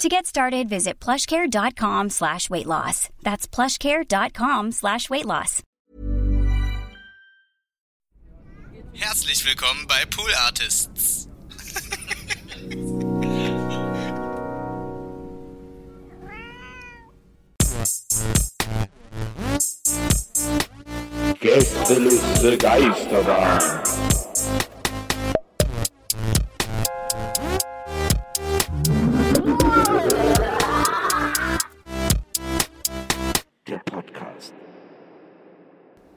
To get started, visit plushcare.com slash weight loss. That's plushcare.com slash weight loss. Herzlich willkommen bei Pool Artists. Gästeliste Geisterbahn.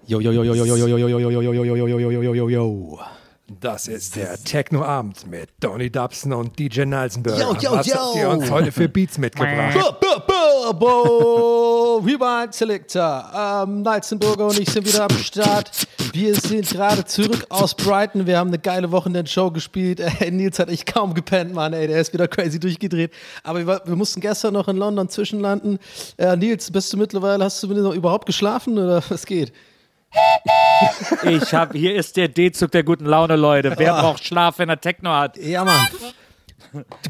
Yo, yo, yo, yo, yo, yo, yo, yo, yo, yo, yo, yo, yo, yo, yo, yo, yo, yo, yo. Das ist der Techno-Abend mit Donny Dubson und DJ Nalsenberg. Yo, yo, Was yo. habt ihr uns heute für Beats mitgebracht? Rewind Selector. Ähm, Nalzenburger und ich sind wieder am Start. Wir sind gerade zurück aus Brighton. Wir haben eine geile Wochenend-Show gespielt. Äh, Nils hat echt kaum gepennt, Mann. Ey, der ist wieder crazy durchgedreht. Aber wir, wir mussten gestern noch in London zwischenlanden. Äh, Nils, bist du mittlerweile, hast du überhaupt geschlafen oder was geht? Ich hab, hier ist der D-Zug der guten Laune, Leute. Wer braucht Schlaf, wenn er Techno hat? Ja, Mann.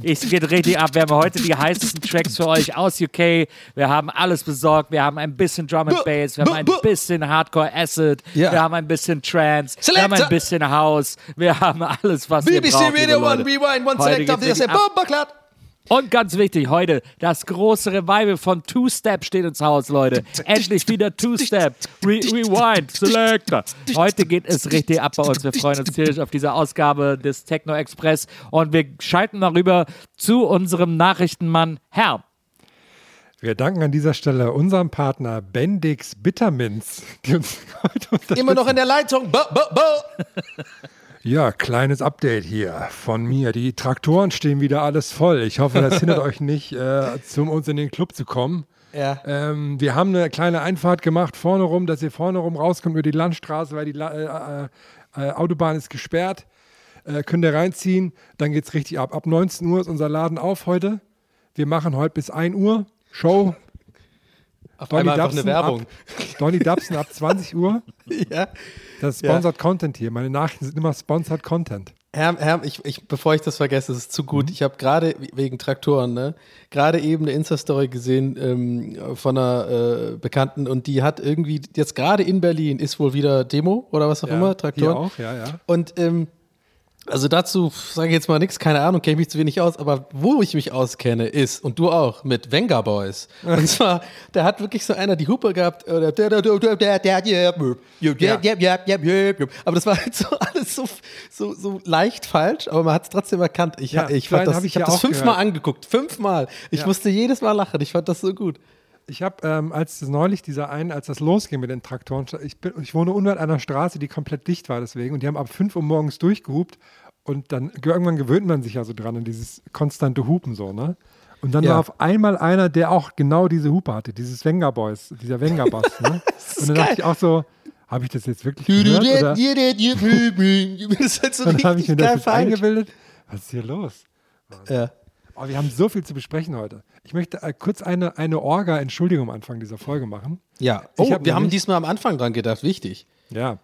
Es geht richtig ab. Wir haben heute die heißesten Tracks für euch aus UK. Wir haben alles besorgt. Wir haben ein bisschen Drum and Bass. Wir haben ein bisschen Hardcore Acid. Ja. Wir haben ein bisschen Trance. Wir haben ein bisschen House. Wir haben alles, was ihr BBC braucht. liebe Radio One. Rewind, One richtig ab. Bomberklatt. Und ganz wichtig, heute das große Revival von Two Step steht ins Haus, Leute. Endlich wieder Two Step. Re Rewind, Selector. Heute geht es richtig ab bei uns. Wir freuen uns tierisch auf diese Ausgabe des Techno Express und wir schalten mal rüber zu unserem Nachrichtenmann Herr. Wir danken an dieser Stelle unserem Partner Bendix Bitterminz, die uns heute. Immer noch in der Leitung. Bo, bo, bo. Ja, kleines Update hier von mir. Die Traktoren stehen wieder alles voll. Ich hoffe, das hindert euch nicht, äh, zum uns in den Club zu kommen. Ja. Ähm, wir haben eine kleine Einfahrt gemacht vorne rum, dass ihr vorne rum rauskommt über die Landstraße, weil die La äh, äh, Autobahn ist gesperrt. Äh, könnt ihr reinziehen, dann geht's richtig ab. Ab 19 Uhr ist unser Laden auf heute. Wir machen heute bis 1 Uhr Show. Auf Donny einmal einfach eine Dubson Werbung. Ab, Donny Dubson ab 20 Uhr. Ja. Das ist Sponsored Content hier. Meine Nachrichten sind immer Sponsored Content. Herr, Herr ich, ich, bevor ich das vergesse, das ist zu gut. Ich habe gerade wegen Traktoren, ne, gerade eben eine Insta-Story gesehen ähm, von einer äh, Bekannten und die hat irgendwie jetzt gerade in Berlin ist wohl wieder Demo oder was auch immer, Traktoren. Hier auch, ja, ja. Und ähm, also dazu sage ich jetzt mal nichts, keine Ahnung, kenne ich mich zu wenig aus, aber wo ich mich auskenne ist, und du auch, mit Venga Boys. Und zwar, da hat wirklich so einer die Hupe gehabt, aber das war halt so alles so, so, so leicht falsch, aber man hat es trotzdem erkannt. Ich, ja, ich fand das, ich hab das fünfmal angeguckt, fünfmal. Ich ja. musste jedes Mal lachen, ich fand das so gut. Ich habe, ähm, als neulich dieser einen, als das losging mit den Traktoren, ich, bin, ich wohne unweit einer Straße, die komplett dicht war deswegen und die haben ab 5 Uhr morgens durchgehupt und dann irgendwann gewöhnt man sich ja so dran an dieses konstante Hupen so, ne? Und dann Ja. war auf einmal einer, der auch genau diese Hupe hatte, dieses Wenger Boys, dieser Wenger Boss, ne? und dann dachte ich auch so, habe ich das jetzt wirklich gehört? Oder, Das ist halt so dann habe ich mir das jetzt falsch. eingebildet. Was ist hier los? Ja. Oh, wir haben so viel zu besprechen heute. Ich möchte äh, kurz eine, eine Orga-Entschuldigung am Anfang dieser Folge machen. Ja, oh, hab wir haben diesmal am Anfang dran gedacht, wichtig. Ja.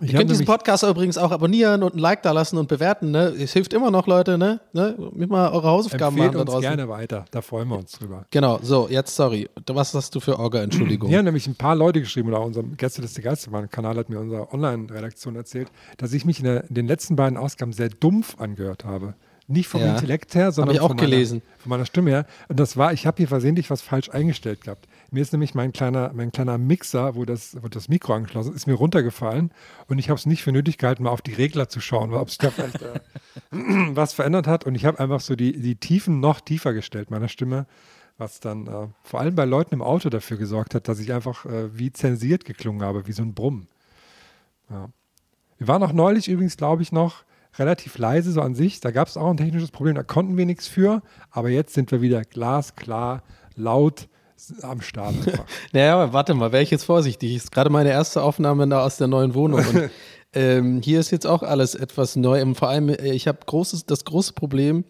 Ich Ihr könnt diesen Podcast übrigens auch abonnieren und ein Like da lassen und bewerten. Ne? Es hilft immer noch, Leute. Ne? Ne? Mit mal eure Hausaufgaben Empfehlt machen da uns draußen. gerne weiter, da freuen wir uns drüber. Genau, so, jetzt sorry. Was hast du für Orga, Entschuldigung? Hier haben nämlich ein paar Leute geschrieben, oder unser Gästeliste Geisterbahn-Kanal hat mir unsere Online-Redaktion erzählt, dass ich mich in, der, in den letzten beiden Ausgaben sehr dumpf angehört habe. Nicht vom Ja. Intellekt her, sondern von, meiner, von meiner Stimme her. Und das war, ich habe hier versehentlich was falsch eingestellt gehabt. Mir ist nämlich mein kleiner, mein kleiner Mixer, wo das, wo das Mikro angeschlossen ist, ist mir runtergefallen. Und ich habe es nicht für nötig gehalten, mal auf die Regler zu schauen, ob sich da vielleicht äh, was verändert hat. Und ich habe einfach so die, die Tiefen noch tiefer gestellt meiner Stimme, was dann äh, vor allem bei Leuten im Auto dafür gesorgt hat, dass ich einfach äh, wie zensiert geklungen habe, wie so ein Brummen. Ja. Wir waren auch neulich übrigens, glaube ich, noch relativ leise so an sich. Da gab es auch ein technisches Problem, da konnten wir nichts für. Aber jetzt sind wir wieder glasklar, laut am Start. Naja, aber warte mal, wäre ich jetzt vorsichtig. Ist gerade meine erste Aufnahme da aus der neuen Wohnung. Und ähm, hier ist jetzt auch alles etwas neu. Und vor allem, äh, ich habe großes, das große Problem,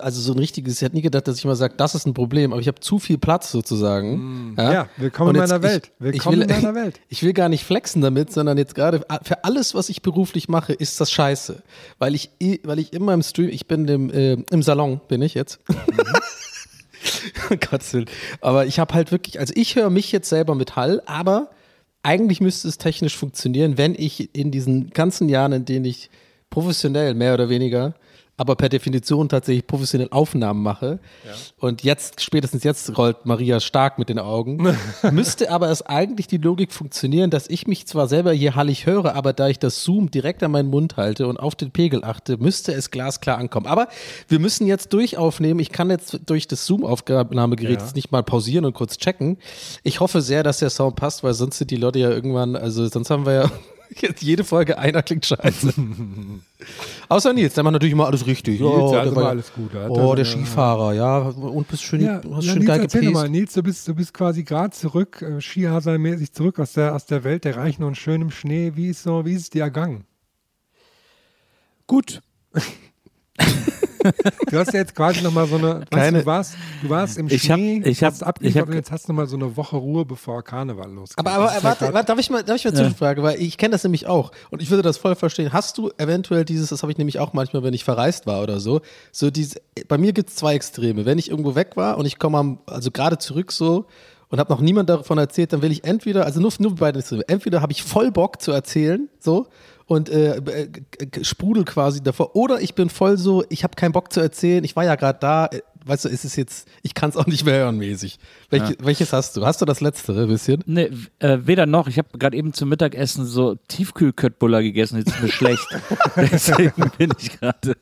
also so ein richtiges, ich hätte nie gedacht, dass ich mal sage, das ist ein Problem, aber ich habe zu viel Platz sozusagen. Ja, willkommen Und in jetzt- meiner Welt. Ich, Willkommen ich will, in meiner Welt. Ich will gar nicht flexen damit, sondern jetzt gerade ah, für alles, was ich beruflich mache, ist das scheiße. Weil ich, weil ich immer im Stream, ich bin im, äh, im Salon, bin ich jetzt. Oh Gottes Willen. Aber ich habe halt wirklich, also ich höre mich jetzt selber mit Hall, aber eigentlich müsste es technisch funktionieren, wenn ich in diesen ganzen Jahren, in denen ich professionell mehr oder weniger, aber per Definition tatsächlich professionell Aufnahmen mache. Und jetzt, spätestens jetzt rollt Maria stark mit den Augen. Müsste aber es eigentlich die Logik funktionieren, dass ich mich zwar selber hier hallig höre, aber da ich das Zoom direkt an meinen Mund halte und auf den Pegel achte, müsste es glasklar ankommen. Aber wir müssen jetzt durchaufnehmen. Ich kann jetzt durch das Zoom-Aufnahmegerät Ja. jetzt nicht mal pausieren und kurz checken. Ich hoffe sehr, dass der Sound passt, weil sonst sind die Leute ja irgendwann, also sonst haben wir ja jetzt jede Folge einer klingt scheiße. Außer Nils, der macht natürlich immer alles richtig. Nils, oh, der war- alles gut. Hat Oh, der Skifahrer, ja. Und bist schön, Ja, hast ja schön Nils, geil erzähl mal. Nils, du bist, du bist quasi gerade zurück, äh, Skihasermäßig zurück aus der, aus der Welt der Reichen und schönem Schnee. Wie ist, so, wie ist es dir ergangen? Gut. Du hast ja jetzt quasi nochmal so eine, weißt Keine- du, warst, du warst im Ich hab- Schnee, ich hab- hast abgeliefert ich hab- und jetzt hast du mal so eine Woche Ruhe, bevor Karneval losgeht. Aber, aber ja warte, warte, darf ich mal, darf ich mal zwischenfragen, weil ich kenne das nämlich auch und ich würde das voll verstehen. Hast du eventuell dieses, das habe ich nämlich auch manchmal, wenn ich verreist war oder so, so diese, bei mir gibt es zwei Extreme. Wenn ich irgendwo weg war und ich komme also gerade zurück so und habe noch niemand davon erzählt, dann will ich entweder, also nur, nur beide Extreme, entweder habe ich voll Bock zu erzählen, so, und äh, äh, sprudel quasi davor. Oder ich bin voll so, ich habe keinen Bock zu erzählen, ich war ja gerade da, äh, weißt du, ist es jetzt, ich kann es auch nicht mehr hören mäßig. Welche, Welches hast du? Hast du das letztere ein bisschen? Nee, äh, weder noch. Ich habe gerade eben zum Mittagessen so Tiefkühlköttbullar gegessen, jetzt ist mir schlecht. Deswegen bin ich gerade.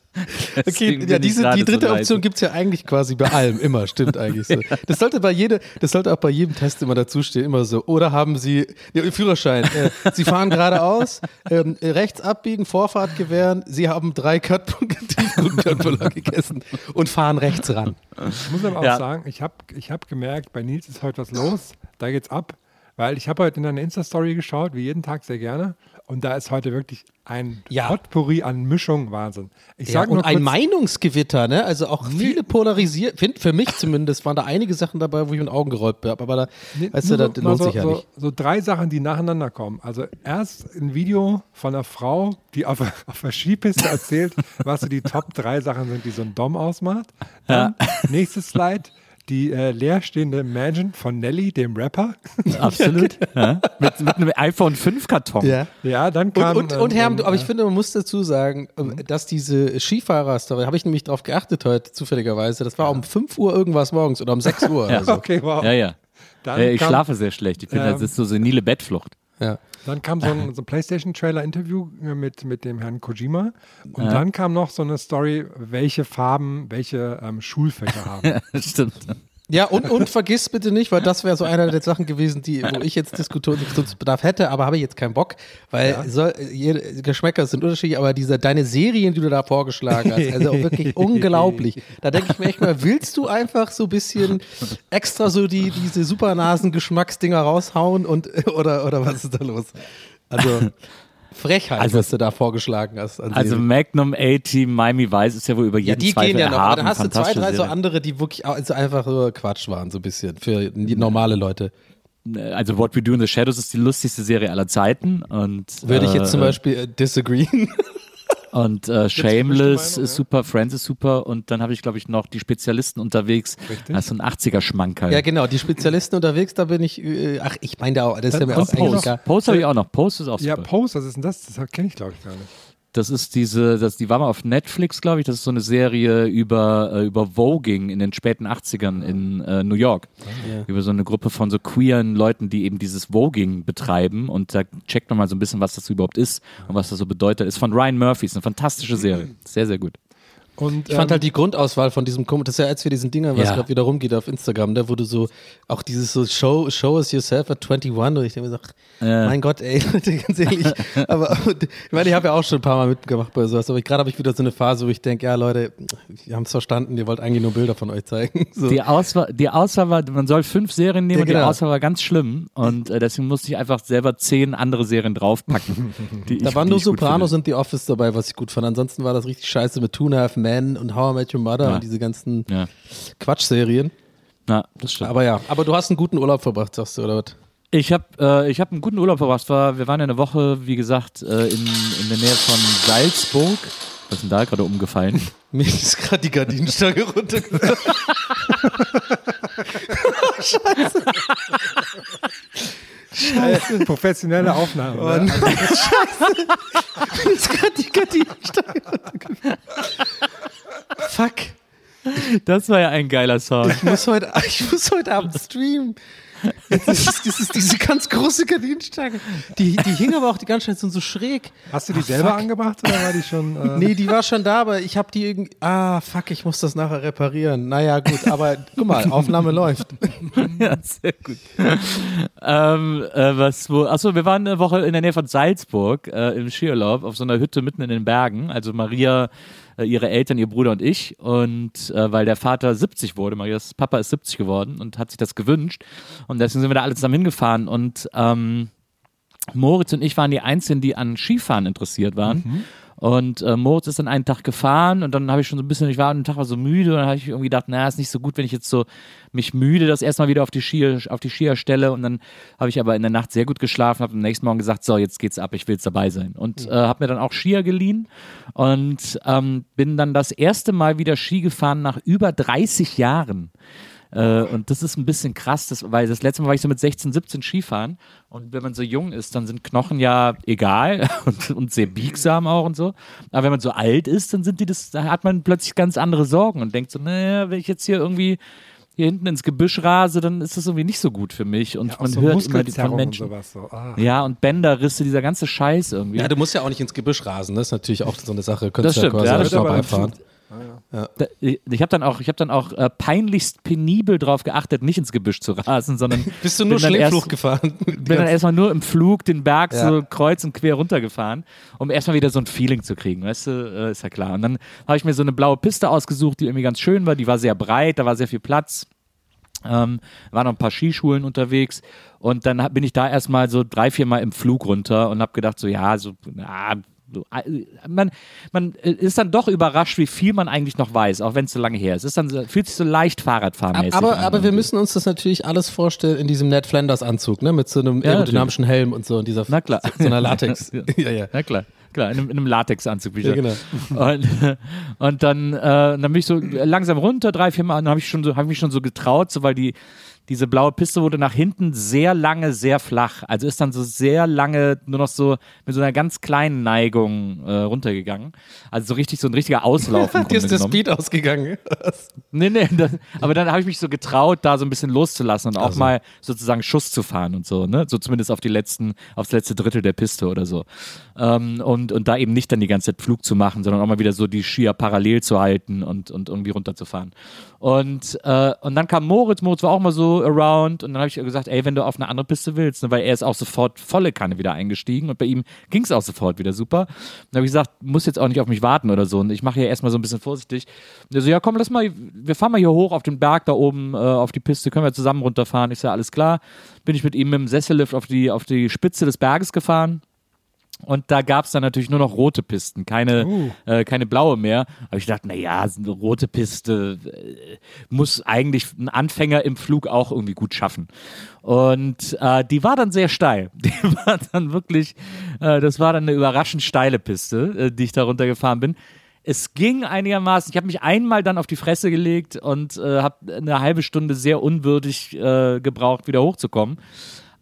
Okay, deswegen ja, bin ich diese, gerade die dritte so. Option gibt es ja eigentlich quasi bei allem, immer, stimmt eigentlich so. Das sollte bei jede, das sollte auch bei jedem Test immer dazustehen, immer so. Oder haben Sie, ja, Führerschein, äh, Sie fahren geradeaus, ähm, äh, rechts abbiegen, Vorfahrt gewähren, Sie haben drei Tiefkühlköttbullar gegessen und fahren rechts ran. Ich muss aber auch Ja. sagen, ich habe ich hab gemerkt, bei Nils ist heute was los, da geht's ab, weil ich habe heute in deine Insta-Story geschaut, wie jeden Tag sehr gerne, und da ist heute wirklich ein Ja. Potpourri an Mischung, Wahnsinn. Ich Ja, sage und nur ein Meinungsgewitter, ne? Also auch viele polarisiert, find, für mich zumindest waren da einige Sachen dabei, wo ich mit den Augen gerollt bin, aber da, Nee, weißt du, das so- lohnt so, sich ja so, nicht. So drei Sachen, die nacheinander kommen. Also erst ein Video von einer Frau, die auf, auf der Skipiste erzählt, was so die Top drei Sachen sind, die so ein Dom ausmacht. Dann nächstes Slide, die äh, leerstehende Imagine von Nelly, dem Rapper. Absolut. ja. mit, mit einem iPhone 5 Karton. Ja. Ja, dann kam... Und, und, und Herr, ähm, du- aber ich finde, man muss dazu sagen, ähm, dass diese Skifahrer-Story, habe ich nämlich drauf geachtet heute, zufälligerweise, das war um 5 Uhr irgendwas morgens oder um 6 Uhr oder so. Okay, wow. Ja, ja. Dann, ich kam, schlafe sehr schlecht. Ich bin, Ähm, das ist so senile Bettflucht. Ja. dann kam so ein, so ein PlayStation-Trailer-Interview äh, mit, mit dem Herrn Kojima. Und dann kam noch so eine Story, welche Farben, welche ähm, Schulfächer haben. Stimmt. Ja, und, und vergiss bitte nicht, weil das wäre so einer der Sachen gewesen, die, wo ich jetzt Diskussionsbedarf hätte, aber habe ich jetzt keinen Bock, weil soll, jede, Geschmäcker sind unterschiedlich, aber diese, deine Serien, die du da vorgeschlagen hast, also wirklich unglaublich. Da denke ich mir echt mal, willst du einfach so ein bisschen extra so die, diese Supernasen-Geschmacksdinger raushauen und, oder, oder was ist da los? Also, Frechheit, Also- was du da vorgeschlagen hast. An Also. Magnum A-Team, Miami Vice ist ja wohl über Ja, jeden die Zweifel gehen ja noch, dann hast du zwei, drei so andere, die wirklich also einfach so Quatsch waren, so ein bisschen, für die normale Leute. Also What We Do in the Shadows ist die lustigste Serie aller Zeiten. Und, Würde ich jetzt zum äh, Beispiel äh, disagreeen. Und äh, Shameless ist super, Friends ist super und dann habe ich, glaube ich, noch die Spezialisten unterwegs. Richtig. Das ist so ein 80er-Schmankerl. Ja, genau, die Spezialisten unterwegs, da bin ich, äh, ach, ich meine da auch, das ist ja mir auch Post. Post habe ich auch noch. Post ist auch ja, super. Post, was ist denn das? Das kenne ich, glaube ich, gar nicht. Das ist diese, das, die war mal auf Netflix, glaube ich. Das ist so eine Serie über, äh, über Voging in den späten 80ern in äh, New York. Ja. Über so eine Gruppe von so queeren Leuten, die eben dieses Voging betreiben. Und da checkt man mal so ein bisschen, was das überhaupt ist und was das so bedeutet. Ist von Ryan Murphy, ist eine fantastische Serie. Sehr, sehr gut. Und, Ich fand ähm, halt die Grundauswahl von diesem das ist ja als wir diesen Dinger, was Ja. gerade wieder rumgeht auf Instagram, da wurde so auch dieses so Show, Show us yourself at 21 und ich denke mir so, ach, mein Gott, ey, Leute, ganz ehrlich. aber ich meine, ich habe ja auch schon ein paar Mal mitgemacht bei sowas, aber gerade habe ich wieder so eine Phase, wo ich denke, ja Leute, wir haben es verstanden, ihr wollt eigentlich nur Bilder von euch zeigen. So. Die Auswahl, die Auswahl war, man soll fünf Serien nehmen Ja, und die genau. Auswahl war ganz schlimm. Und äh, deswegen musste ich einfach selber zehn andere Serien draufpacken. Die Da ich, waren die nur Sopranos und The Office dabei, was ich gut fand. Ansonsten war das richtig scheiße mit Two Men und How I Met Your Mother Ja. und diese ganzen Ja. Quatschserien. Ja, das stimmt. Aber ja, aber du hast einen guten Urlaub verbracht, sagst du, oder was? Ich habe äh, ich hab einen guten Urlaub verbracht. War, wir waren ja eine Woche, wie gesagt, äh, in, in der Nähe von Salzburg. Was ist denn da gerade umgefallen? Mir ist gerade die Gardinenstange runtergefallen. äh, professionelle Aufnahme. Oh, ne? Scheiße. Mir ist gerade die Gardinenstange runtergefallen. Fuck. Das war ja ein geiler Song. Ich muss heute, ich muss heute Abend streamen. Jetzt ist, das ist diese ganz große Gardinenstange. Die, die hing aber auch die ganze Zeit so so schräg. Hast du die selber angebracht oder war die schon. Äh, Nee, die war schon da, aber ich habe die irgendwie. Ah, fuck, ich muss das nachher reparieren. Naja, gut, aber guck mal, Aufnahme läuft. ja, sehr gut. ähm, äh, was, wo, achso, wir waren eine Woche in der Nähe von Salzburg äh, im Skiurlaub auf so einer Hütte mitten in den Bergen. Also Maria, ihre Eltern, ihr Bruder und ich. Und äh, weil der Vater 70 wurde, Marias Papa ist 70 geworden und hat sich das gewünscht. Und deswegen sind wir da alle zusammen hingefahren. Und ähm, Moritz und ich waren die Einzigen, die an Skifahren interessiert waren. Und äh, Moritz ist dann einen Tag gefahren und dann habe ich schon so ein bisschen, ich war an Tag war so müde und dann habe ich irgendwie gedacht, naja, ist nicht so gut, wenn ich jetzt so mich müde das erstmal wieder auf die Skier, auf die Skier stelle und dann habe ich aber in der Nacht sehr gut geschlafen, habe am nächsten Morgen gesagt, so, jetzt geht's ab, ich will jetzt dabei sein. Und äh, habe mir dann auch Skier geliehen und ähm, bin dann das erste Mal wieder Ski gefahren nach über 30 Jahren. Äh, und das ist ein bisschen krass, das, weil das letzte Mal war ich so mit 16, 17 Skifahren. Und wenn man so jung ist, dann sind Knochen ja egal und, und sehr biegsam auch und so. Aber wenn man so alt ist, dann sind die das, da hat man plötzlich ganz andere Sorgen und denkt so, naja, wenn ich jetzt hier irgendwie hier hinten ins Gebüsch rase, dann ist das irgendwie nicht so gut für mich. Und auch man so hört immer die, von Muskelzerrung und Menschen. sowas. So. Ah. Ja, und Bänderrisse, dieser ganze Scheiß irgendwie. Ja, du musst ja auch nicht ins Gebüsch rasen, das ist natürlich auch so eine Sache. Das Könntest ja stimmt, quasi ja, ja, das aber vorbeifahren. Da, ich habe dann auch, ich hab dann auch äh, peinlichst penibel drauf geachtet, nicht ins Gebüsch zu rasen, sondern Bist du nur Schneepflug gefahren? bin dann erstmal nur im Flug den Berg Ja. so kreuz und quer runtergefahren, um erstmal wieder so ein Feeling zu kriegen, weißt du, äh, ist ja klar. Und dann habe ich mir so eine blaue Piste ausgesucht, die irgendwie ganz schön war, die war sehr breit, da war sehr viel Platz. Ähm, waren noch ein paar Skischulen unterwegs und dann hab, bin ich da erstmal so drei, vier Mal im Flug runter und habe gedacht, so ja, so, na, so, äh, man, man äh, ist dann doch überrascht, wie viel man eigentlich noch weiß, auch wenn es so lange her ist. Es ist dann, so- fühlt sich so leicht Fahrradfahrmäßig Aber, an. aber wir müssen uns das natürlich alles vorstellen in diesem Ned Flanders Anzug, ne? Mit so einem Ja, aerodynamischen Helm und so und dieser Na klar. So, so einer Latex. Ja. ja, ja. Ja, klar. Klar, in einem, in einem Latexanzug wieder. Ja, genau. Und, und dann, äh, dann bin ich so langsam runter, drei, vier Mal, dann habe ich, schon so, hab ich mich schon so getraut, so weil die, diese blaue Piste wurde nach hinten sehr lange, sehr flach. Also ist dann so sehr lange nur noch so mit so einer ganz kleinen Neigung äh, runtergegangen. Also so richtig, so ein richtiger Auslauf. Dir ist der. Speed ausgegangen. Nee, nee, das, aber dann habe ich mich so getraut, da so ein bisschen loszulassen und auch Also. mal sozusagen Schuss zu fahren und so, ne? So zumindest auf die letzten, aufs letzte Drittel der Piste oder so. Ähm, und, und da eben nicht dann die ganze Zeit Flug zu machen, sondern auch mal wieder so die Skier parallel zu halten und, und irgendwie runterzufahren. Und, äh, und dann kam Moritz, Moritz war auch mal so around und dann habe ich gesagt, ey, wenn du auf eine andere Piste willst, ne, weil er ist auch sofort volle Kanne wieder eingestiegen und bei ihm ging es auch sofort wieder super. Dann habe ich gesagt, muss jetzt auch nicht auf mich warten oder so und ich mache hier erstmal so ein bisschen vorsichtig. Und er so, ja komm, lass mal, wir fahren mal hier hoch auf den Berg da oben äh, auf die Piste, können wir zusammen runterfahren. Ich sage, alles klar. Bin ich mit ihm mit dem Sessellift auf die, auf die Spitze des Berges gefahren. Und da gab es dann natürlich nur noch rote Pisten, keine, äh, keine blaue mehr. Aber ich dachte, naja, eine rote Piste äh, muss eigentlich ein Anfänger im Flug auch irgendwie gut schaffen. Und äh, die war dann sehr steil. Die war dann wirklich, äh, das war dann eine überraschend steile Piste, äh, die ich da runtergefahren bin. Es ging einigermaßen. Ich habe mich einmal dann auf die Fresse gelegt und äh, habe eine halbe Stunde sehr unwürdig gebraucht, wieder hochzukommen.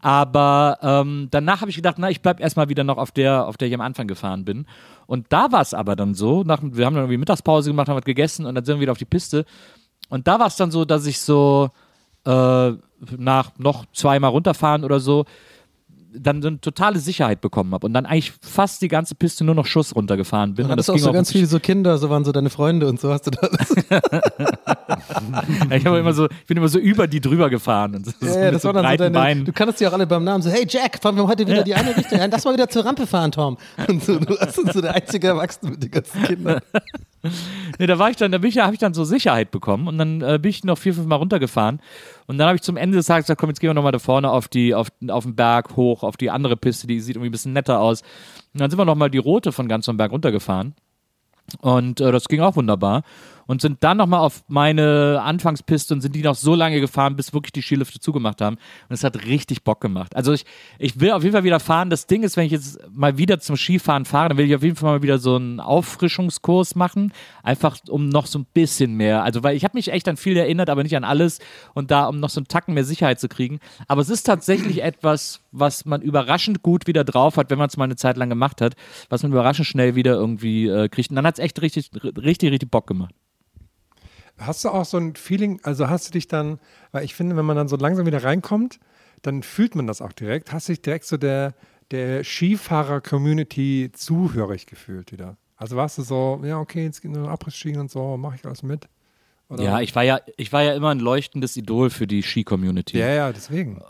Aber ähm, danach habe ich gedacht, na, ich bleibe erstmal wieder noch auf der, auf der ich am Anfang gefahren bin. Und da war es aber dann so, nach, wir haben dann irgendwie Mittagspause gemacht, haben was gegessen und dann sind wir wieder auf die Piste. Und da war es dann so, dass ich so äh, nach noch zweimal runterfahren oder so dann so eine totale Sicherheit bekommen habe und dann eigentlich fast die ganze Piste nur noch Schuss runtergefahren bin. Du und hattest auch so ganz viele so Kinder, so waren so deine Freunde und so hast du das. ich, hab immer so, ich bin immer so über die drüber gefahren. Und so, Ja, das so war dann so deine, Beinen. du kanntest die auch alle beim Namen, so, hey Jack, fahren wir heute wieder Ja. die eine Richtung, ja, lass mal wieder zur Rampe fahren, Tom. Und so, du warst so der einzige Erwachsene mit den ganzen Kindern. Nee, da war ich dann, da bin ich, habe ich dann so Sicherheit bekommen und dann äh, bin ich noch vier, fünf Mal runtergefahren und dann habe ich zum Ende des Tages gesagt, komm, jetzt gehen wir nochmal da vorne auf die, auf, auf den Berg hoch, auf die andere Piste, die sieht irgendwie ein bisschen netter aus. Und dann sind wir nochmal die rote von ganz vom Berg runtergefahren und äh, das ging auch wunderbar und sind dann nochmal auf meine Anfangspiste und sind die noch so lange gefahren, bis wirklich die Skilifte zugemacht haben. Und es hat richtig Bock gemacht. Also ich, ich will auf jeden Fall wieder fahren. Das Ding ist, wenn ich jetzt mal wieder zum Skifahren fahre, dann will ich auf jeden Fall mal wieder so einen Auffrischungskurs machen. Einfach um noch so ein bisschen mehr. Also weil ich habe mich echt an viel erinnert, aber nicht an alles. Und da, um noch so einen Tacken mehr Sicherheit zu kriegen. Aber es ist tatsächlich etwas, was man überraschend gut wieder drauf hat, wenn man es mal eine Zeit lang gemacht hat, was man überraschend schnell wieder irgendwie äh, kriegt. Und dann hat es echt richtig, richtig, richtig Bock gemacht. Hast du auch so ein Feeling, also hast du dich dann, weil ich finde, wenn man dann so langsam wieder reinkommt, dann fühlt man das auch direkt. Hast du dich direkt so der, der Skifahrer-Community zuhörig gefühlt wieder? Also warst du so, ja, okay, jetzt geht nur Abriss-Ski und so, mache ich alles mit? Oder? Ja, ich war ja, ich war ja immer ein leuchtendes Idol für die Ski-Community. ja, ja, deswegen.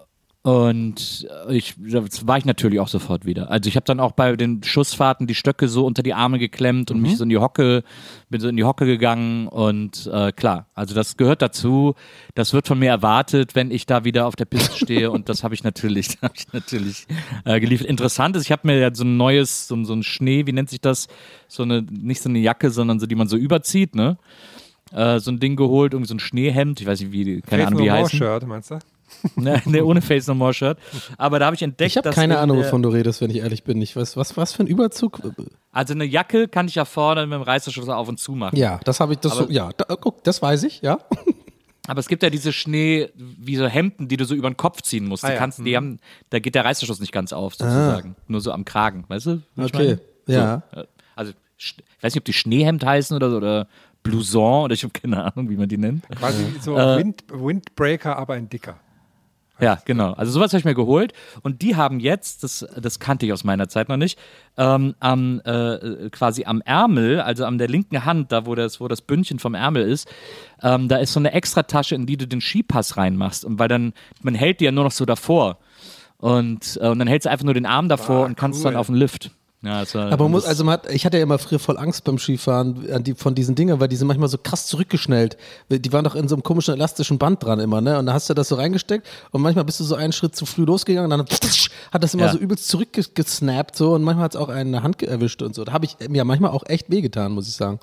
Und ich, das war ich natürlich auch sofort wieder. Also ich habe dann auch bei den Schussfahrten die Stöcke so unter die Arme geklemmt und mich so in die Hocke, bin so in die Hocke gegangen und äh, klar, also das gehört dazu. Das wird von mir erwartet, wenn ich da wieder auf der Piste stehe und das habe ich natürlich, habe ich natürlich äh, geliefert. Interessant ist, ich habe mir ja so ein neues, so, so ein Schnee, wie nennt sich das? So eine, nicht so eine Jacke, sondern so, die man so überzieht, ne? Äh, so ein Ding geholt, irgendwie so ein Schneehemd, ich weiß nicht, wie, keine Faith Ahnung, wie heißen. Shirt, meinst du? Ne, ne, ohne Face No More Shirt. Aber da habe ich entdeckt, Ich habe keine in Ahnung, der- wovon du redest, wenn ich ehrlich bin. Ich weiß, was, was für ein Überzug? Also eine Jacke kann ich ja vorne mit dem Reißverschluss auf und zu machen. Ja, das habe ich, das, so, ja, da, guck, das weiß ich, ja. Aber es gibt ja diese Schnee, wie so Hemden, die du so über den Kopf ziehen musst. Ah, die ja. kannst, die haben, da geht der Reißverschluss nicht ganz auf, sozusagen. Nur so am Kragen, weißt du? Okay, meine? ja. So, äh, also, ich weiß nicht, ob die Schneehemd heißen oder so, oder Blouson, oder ich habe keine Ahnung, wie man die nennt. Quasi so Äh, Wind, Windbreaker, aber ein dicker. Ja, genau. Also sowas habe ich mir geholt und die haben jetzt, das, das kannte ich aus meiner Zeit noch nicht, ähm, am, äh, quasi am Ärmel, also an der linken Hand, da wo das, wo das Bündchen vom Ärmel ist, ähm, da ist so eine Extratasche, in die du den Skipass reinmachst und weil dann, man hält die ja nur noch so davor und, äh, und dann hältst du einfach nur den Arm davor und kannst cool. dann auf den Lift. Ja, Aber man muss, also man hat, ich hatte ja immer früher voll Angst beim Skifahren die, von diesen Dingern, weil die sind manchmal so krass zurückgeschnellt. Die waren doch in so einem komischen elastischen Band dran immer, ne? Und da hast du das so reingesteckt und manchmal bist du so einen Schritt zu früh losgegangen und dann hat das immer Ja. so übelst zurückgesnappt so und manchmal hat es auch eine Hand erwischt und so. Da habe ich mir manchmal auch echt wehgetan, muss ich sagen.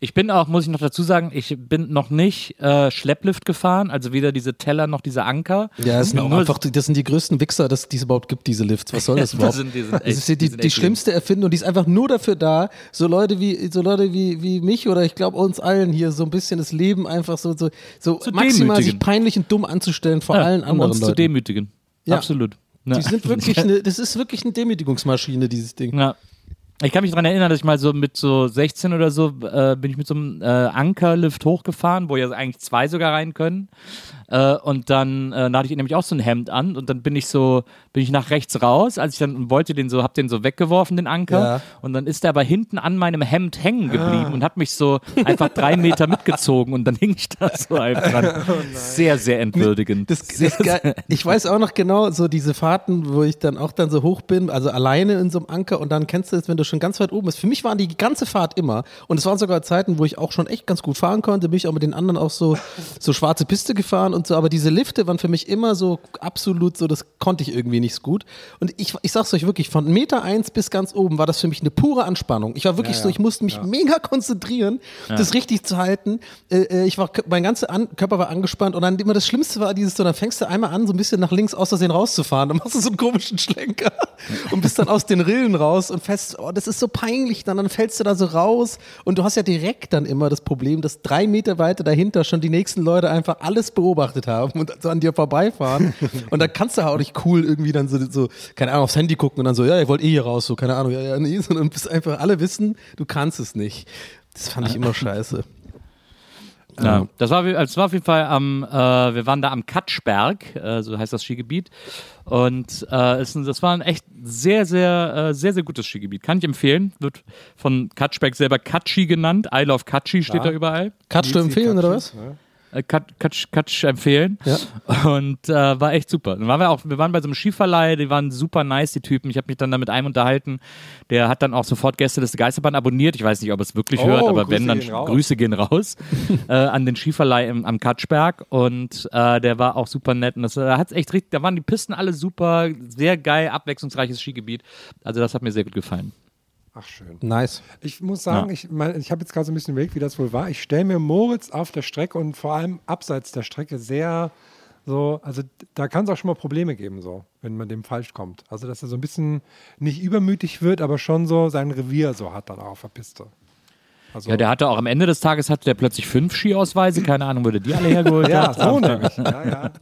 Ich bin auch, muss ich noch dazu sagen, ich bin noch nicht äh, Schlepplift gefahren, also weder diese Teller noch diese Anker. Ja, das sind auch einfach, die- das sind die größten Wichser, dass es überhaupt gibt, diese Lifts. Was soll das Das überhaupt? sind- die sind das echt- ist die, die die, sind die echt schlimmste Erfindung, die ist einfach nur dafür da, so Leute wie, so Leute wie, wie mich oder ich glaube uns allen hier so ein bisschen das Leben einfach so, so, so Zu maximal sich peinlich und dumm anzustellen vor Ja, allen um anderen uns zu Leuten. demütigen. Ja. Absolut. Ja. Die sind wirklich eine, das ist wirklich eine Demütigungsmaschine, dieses Ding. Ja. Ich kann mich daran erinnern, dass ich mal so mit so 16 oder so äh, bin ich mit so einem äh, Ankerlift hochgefahren, wo ja eigentlich zwei sogar rein können. Äh, und dann äh, da hatte ich nämlich auch so ein Hemd an und dann bin ich so, bin ich nach rechts raus, als ich dann wollte den so, hab den so weggeworfen, den Anker. Ja. Und dann ist der aber hinten an meinem Hemd hängen geblieben und hat mich so einfach drei Meter mitgezogen und dann hing ich da so einfach dran. Sehr, sehr entwürdigend. Das, das geil. ich weiß auch noch genau, so diese Fahrten, wo ich dann auch dann so hoch bin, also alleine in so einem Anker und dann kennst du es, wenn du schon ganz weit oben bist. Für mich waren die ganze Fahrt immer und es waren sogar Zeiten, wo ich auch schon echt ganz gut fahren konnte, bin ich auch mit den anderen auch so, so schwarze Piste gefahren und so, aber diese Lifte waren für mich immer so absolut so, das konnte ich irgendwie nicht. Ich es gut. Und ich, ich sag's euch wirklich, von Meter eins bis ganz oben war das für mich eine pure Anspannung. Ich war wirklich Ja, so, ja. ich musste mich mega konzentrieren, das richtig zu halten. Äh, äh, ich war, mein ganzer an Körper war angespannt und dann immer das Schlimmste war dieses so, dann fängst du einmal an, so ein bisschen nach links aus Versehen rauszufahren. Dann machst du so einen komischen Schlenker und bist dann aus den Rillen raus und fest, oh, das ist so peinlich. Dann, dann fällst du da so raus und du hast ja direkt dann immer das Problem, dass drei Meter weiter dahinter schon die nächsten Leute einfach alles beobachtet haben und so an dir vorbeifahren. und dann kannst du auch nicht cool irgendwie dann so, so, keine Ahnung, aufs Handy gucken und dann so, ja, ihr wollt eh hier raus, so, keine Ahnung, ja, ja, nee, sondern bist einfach, alle wissen, du kannst es nicht. Das fand ich immer scheiße. Ja, das war, das war auf jeden Fall am, äh, wir waren da am Katschberg, äh, so heißt das Skigebiet. Und äh, es, das war ein echt sehr, sehr, äh, sehr, sehr gutes Skigebiet. Kann ich empfehlen. Wird von Katschberg selber Katschi genannt. I love Katschi steht da überall. Kannst du empfehlen, oder was? Kat, Katsch, Katsch empfehlen. Ja. Und äh, war echt super. Dann waren wir auch, wir waren bei so einem Skiverleih, die waren super nice, die Typen. Ich habe mich dann da mit einem unterhalten. Der hat dann auch sofort Gästeliste Geisterbahn abonniert. Ich weiß nicht, ob er es wirklich Oh, hört, aber Grüße wenn, dann gehen. Grüße gehen raus äh, an den Skiverleih im, am Katschberg. Und äh, der war auch super nett. Und das äh, hat's echt richtig, da waren die Pisten alle super, sehr geil, abwechslungsreiches Skigebiet. Also das hat mir sehr gut gefallen. Ach, schön. Nice. Ich muss sagen, ich, mein, ich habe jetzt gerade so ein bisschen überlegt, wie das wohl war. Ich stelle mir Moritz auf der Strecke und vor allem abseits der Strecke sehr so, also da kann es auch schon mal Probleme geben, so, wenn man dem falsch kommt. Also, dass er so ein bisschen nicht übermütig wird, aber schon so sein Revier so hat dann auch auf der Piste. Also, Ja, der hatte auch am Ende des Tages hatte der plötzlich fünf Skiausweise. Keine Ahnung, wo der die alle hergeholt ja, hat. so nämlich. Ja, ja.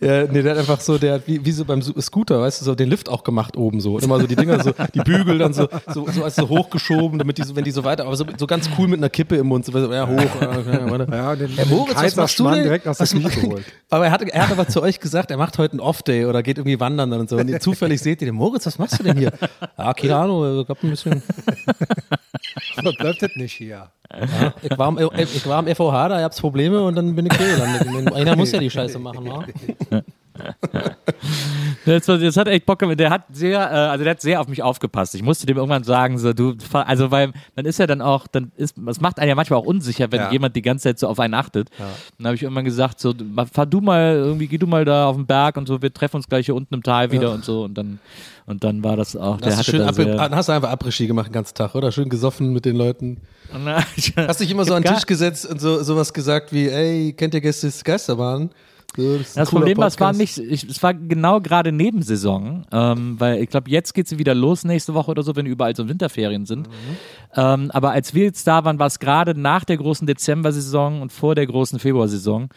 Ja, nee, der hat einfach so, der hat wie, wie so beim Scooter, weißt du, so den Lift auch gemacht oben so. Und immer so die Dinger, so, die Bügel dann so, so, so als so hochgeschoben, damit die so, wenn die so weiter, aber so, so ganz cool mit einer Kippe im Mund, so, ja, hoch. Ja, warte. Ja, den, Herr den Moritz, was machst du denn? direkt aus der Was Küche ma- geholt. Aber er hat, er hat aber zu euch gesagt, er macht heute einen Off-Day oder geht irgendwie wandern und so. Und ihr zufällig seht ihr den Moritz, was machst du denn hier? Ja, keine Ahnung, ich hab ein bisschen. Aber bleibt das nicht hier. Ich war, am, ich war am FOH, da gab's Probleme und dann bin ich hier gelandet. Einer muss ja die Scheiße machen, wa? Das, das hat echt Bock gemacht. Der hat sehr, äh, also der hat sehr auf mich aufgepasst. Ich musste dem irgendwann sagen, so du, also weil man ist ja dann auch, dann ist, es macht einen ja manchmal auch unsicher, wenn Ja. jemand die ganze Zeit so auf einen achtet. Dann habe ich irgendwann gesagt, so fahr du mal irgendwie, geh du mal da auf den Berg und so, wir treffen uns gleich hier unten im Tal wieder und so und dann und dann war das auch. Der Hast du, schön Après, sehr, hast du einfach Après-Ski gemacht den ganzen Tag, oder? Schön gesoffen mit den Leuten. Hast dich immer so an den Tisch gesetzt und so sowas gesagt wie, ey, kennt ihr Gäste Geisterbahn? Das Das Problem war, es war nicht, ich, es war genau gerade Nebensaison, ähm, weil ich glaube, jetzt geht sie wieder los nächste Woche oder so, wenn überall so Winterferien sind. Ähm, aber als wir jetzt da waren, war es gerade nach der großen Dezember-Saison und vor der großen Februarsaison.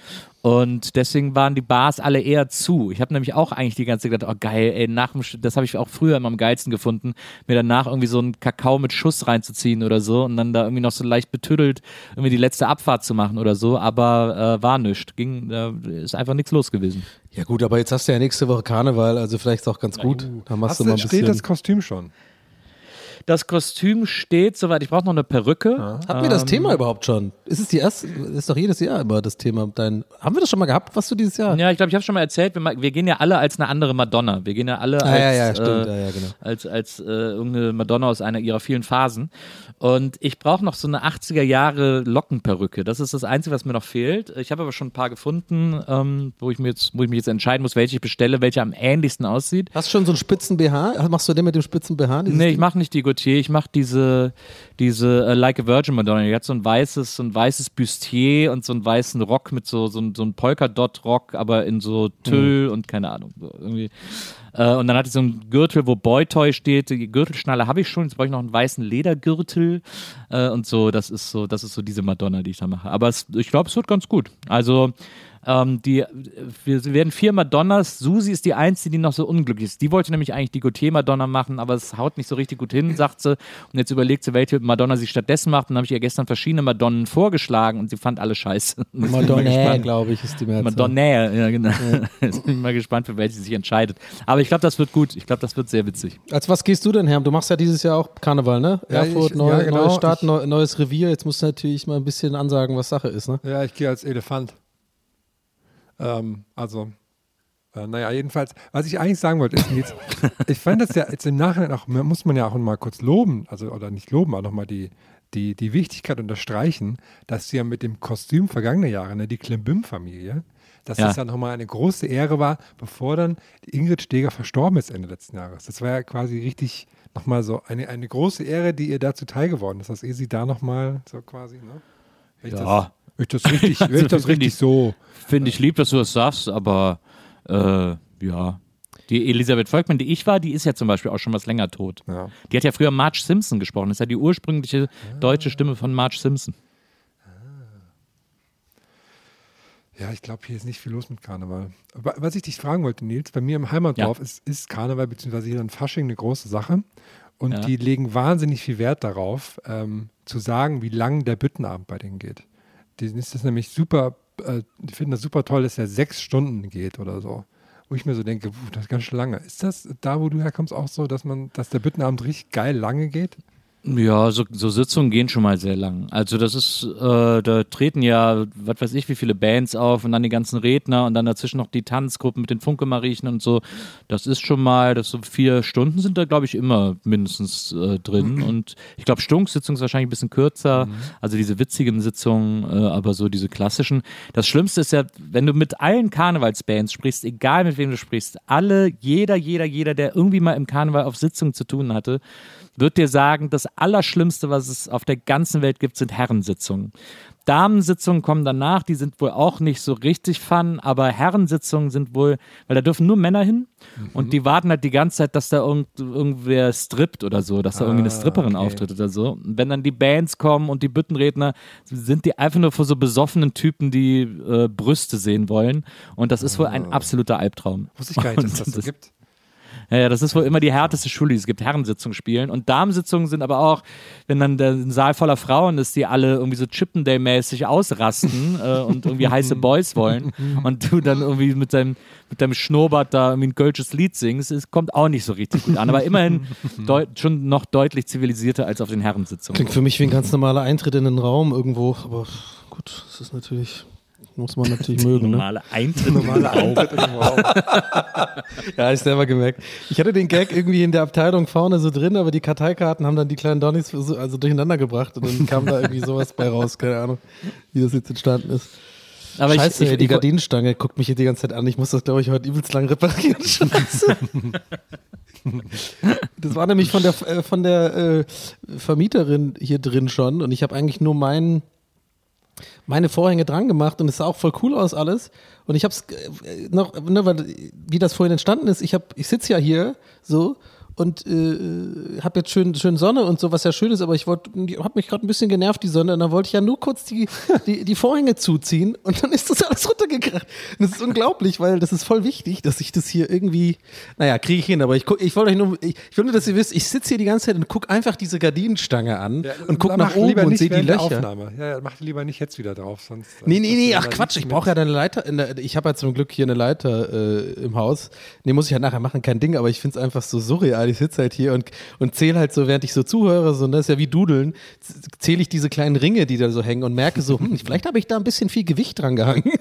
Und deswegen waren die Bars alle eher zu. Ich habe nämlich auch eigentlich die ganze Zeit gedacht, oh geil, ey, nach dem, Sch- das habe ich auch früher immer am geilsten gefunden, mir danach irgendwie so einen Kakao mit Schuss reinzuziehen oder so und dann da irgendwie noch so leicht betüdelt irgendwie die letzte Abfahrt zu machen oder so, aber äh, war nichts. Ging, äh, ist einfach nichts los gewesen. Ja gut, aber jetzt hast du ja nächste Woche Karneval, also vielleicht ist auch ganz gut. Da machst Hast du du, mal ein steht bisschen. das Kostüm schon? Das Kostüm steht soweit. Ich brauche noch eine Perücke. Hatten wir das Thema überhaupt schon? Ist es die erste? Ist doch jedes Jahr immer das Thema. Dein, haben wir das schon mal gehabt, was du dieses Jahr? Ja, ich glaube, ich habe schon mal erzählt, wir, wir gehen ja alle als eine andere Madonna. Wir gehen ja alle Ah, als, ja, ja, äh, ja, ja, genau. als, als äh, irgendeine Madonna aus einer ihrer vielen Phasen. Und ich brauche noch so eine 80er Jahre Lockenperücke. Das ist das Einzige, was mir noch fehlt. Ich habe aber schon ein paar gefunden, ähm, wo, ich mir jetzt, wo ich mich jetzt entscheiden muss, welche ich bestelle, welche am ähnlichsten aussieht. Hast du schon so einen spitzen BH? Machst du den mit dem spitzen BH? Nee, ich mache nicht die Gautier, ich mache diese, diese äh, Like a Virgin Madonna. Die hat so ein weißes, so ein weißes Bustier und so einen weißen Rock mit so, so, so ein Polkadot-Rock, aber in so Tüll und keine Ahnung. So irgendwie. Äh, und dann hatte ich so einen Gürtel, wo Boytoy steht. Die Gürtelschnalle habe ich schon, jetzt brauche ich noch einen weißen Ledergürtel äh, und so. Das ist so, das ist so diese Madonna, die ich da mache. Aber es, ich glaube, es wird ganz gut. Also ähm, die, wir werden vier Madonnas. Susi ist die einzige, die noch so unglücklich ist. Die wollte nämlich eigentlich die Gautier-Madonna machen, aber es haut nicht so richtig gut hin, sagt sie. Und jetzt überlegt sie, welche Madonna sie stattdessen macht. Und dann habe ich ihr gestern verschiedene Madonnen vorgeschlagen und sie fand alle scheiße. Madonna, glaube ich, ist die Mehrzahl. Madonna, ja genau. Jetzt bin ich mal gespannt, für welche sie sich entscheidet. Aber ich glaube, das wird gut. Ich glaube, das wird sehr witzig. Als was gehst du denn, Herr? Du machst ja dieses Jahr auch Karneval, ne? Ja, Erfurt, ich- neu, ja, genau. neues Stadt, Ich- neu, neues Revier. Jetzt musst du natürlich mal ein bisschen ansagen, was Sache ist, ne? Ja, ich gehe als Elefant. Ähm, also, äh, naja, jedenfalls, was ich eigentlich sagen wollte, ist jetzt, ich fand das ja jetzt im Nachhinein auch, muss man ja auch mal kurz loben, also oder nicht loben, aber nochmal die, die, die Wichtigkeit unterstreichen, dass sie ja mit dem Kostüm vergangener Jahre, ne, die Klimbim-Familie, dass Ja. das ja nochmal eine große Ehre war, bevor dann Ingrid Steger verstorben ist Ende letzten Jahres. Das war ja quasi richtig nochmal so eine, eine große Ehre, die ihr dazu teil geworden ist, dass ihr sie da nochmal so quasi, ne? Wenn ich Ja. Wenn ich das richtig, wenn ich das Also, finde richtig ich- so. Finde ich lieb, dass du das sagst, aber äh, ja. Die Elisabeth Volkmann, die ich war, die ist ja zum Beispiel auch schon was länger tot. Ja. Die hat ja früher Marge Simpson gesprochen. Das ist ja die ursprüngliche deutsche Stimme von Marge Simpson. Ja, ich glaube, hier ist nicht viel los mit Karneval. Aber Was ich dich fragen wollte, Nils, bei mir im Heimatdorf ist, ist Karneval bzw. hier in Fasching eine große Sache. Und Ja. die legen wahnsinnig viel Wert darauf, ähm, zu sagen, wie lang der Büttenabend bei denen geht. Denen ist das nämlich super, äh, die finden das super toll, dass er sechs Stunden geht oder so. Wo ich mir so denke, das ist ganz schön lange. Ist das da, wo du herkommst, auch so, dass man, dass der Büttenabend richtig geil lange geht? Ja, so, so Sitzungen gehen schon mal sehr lang. Also das ist, äh, da treten ja, was weiß ich, wie viele Bands auf und dann die ganzen Redner und dann dazwischen noch die Tanzgruppen mit den Funke-Mariechen und so. Das ist schon mal, das so vier Stunden sind da, glaube ich, immer mindestens äh, drin. Und ich glaube, Stunksitzung ist wahrscheinlich ein bisschen kürzer, also diese witzigen Sitzungen, äh, aber so diese klassischen. Das Schlimmste ist ja, wenn du mit allen Karnevalsbands sprichst, egal mit wem du sprichst, alle, jeder, jeder, jeder, der irgendwie mal im Karneval auf Sitzungen zu tun hatte, wird dir sagen, das Allerschlimmste, was es auf der ganzen Welt gibt, sind Herrensitzungen. Damensitzungen kommen danach, die sind wohl auch nicht so richtig fun, aber Herrensitzungen sind wohl, weil da dürfen nur Männer hin und die warten halt die ganze Zeit, dass da irgend, irgendwer strippt oder so, dass da irgendwie eine Stripperin okay. auftritt oder so. Und wenn dann die Bands kommen und die Büttenredner, sind die einfach nur vor so besoffenen Typen, die äh, Brüste sehen wollen und das ist wohl ein absoluter Albtraum. Wusste ich gar nicht, dass das so gibt. Ja, ja, das ist wohl immer die härteste Schule. die Es gibt Herrensitzungen spielen und Damensitzungen sind aber auch, wenn dann der ein Saal voller Frauen ist, die alle irgendwie so Chippendale-mäßig ausrasten äh, und irgendwie heiße Boys wollen und du dann irgendwie mit deinem, mit deinem Schnurrbart da irgendwie ein kölsches Lied singst, es kommt auch nicht so richtig gut an. Aber immerhin schon noch deutlich zivilisierter als auf den Herrensitzungen. Klingt für mich wie ein ganz normaler Eintritt in den Raum irgendwo, aber gut, das ist natürlich, muss man natürlich mögen. Ne? Normale Eintritt in den Raum. Ja, ich selber gemerkt. Ich hatte den Gag irgendwie in der Abteilung vorne so drin, aber die Karteikarten haben dann die kleinen Donnies so- also durcheinander gebracht und dann kam da irgendwie sowas bei raus. Keine Ahnung, wie das jetzt entstanden ist. Aber Scheiße, ich, ich, die Gardinenstange guckt mich hier die ganze Zeit an. Ich muss das, glaube ich, heute übelst lang reparieren. Scheiße. Das war nämlich von der, äh, von der äh, Vermieterin hier drin schon und ich habe eigentlich nur meinen meine Vorhänge dran gemacht und es sah auch voll cool aus alles. Und ich habe es noch, ne, weil, wie das vorhin entstanden ist, ich, hab- ich sitze ja hier so und äh, habe jetzt schön, schön Sonne und so, was ja schön ist, aber ich wollte, habe mich gerade ein bisschen genervt, die Sonne, und dann wollte ich ja nur kurz die, die, die Vorhänge zuziehen und dann ist das alles runtergekracht. Und das ist unglaublich, weil das ist voll wichtig, dass ich das hier irgendwie, naja, kriege ich hin, aber ich, ich wollte euch nur, ich, ich will nur, dass ihr wisst, ich sitze hier die ganze Zeit und gucke einfach diese Gardinenstange an und gucke nach oben und sehe die Löcher. Aufnahme. Ja, ja, mach lieber nicht jetzt wieder drauf, sonst. Nee, nee, nee, ach Quatsch, ich brauche ja eine Leiter. Der, ich habe ja zum Glück hier eine Leiter äh, im Haus. Nee, muss ich ja nachher machen, kein Ding, aber ich finde es einfach so surreal. Ich sitze halt hier und, und zähle halt so, während ich so zuhöre, so, und das ist ja wie Dudeln, zähle ich diese kleinen Ringe, die da so hängen und merke so, hm, vielleicht habe ich da ein bisschen viel Gewicht dran gehangen.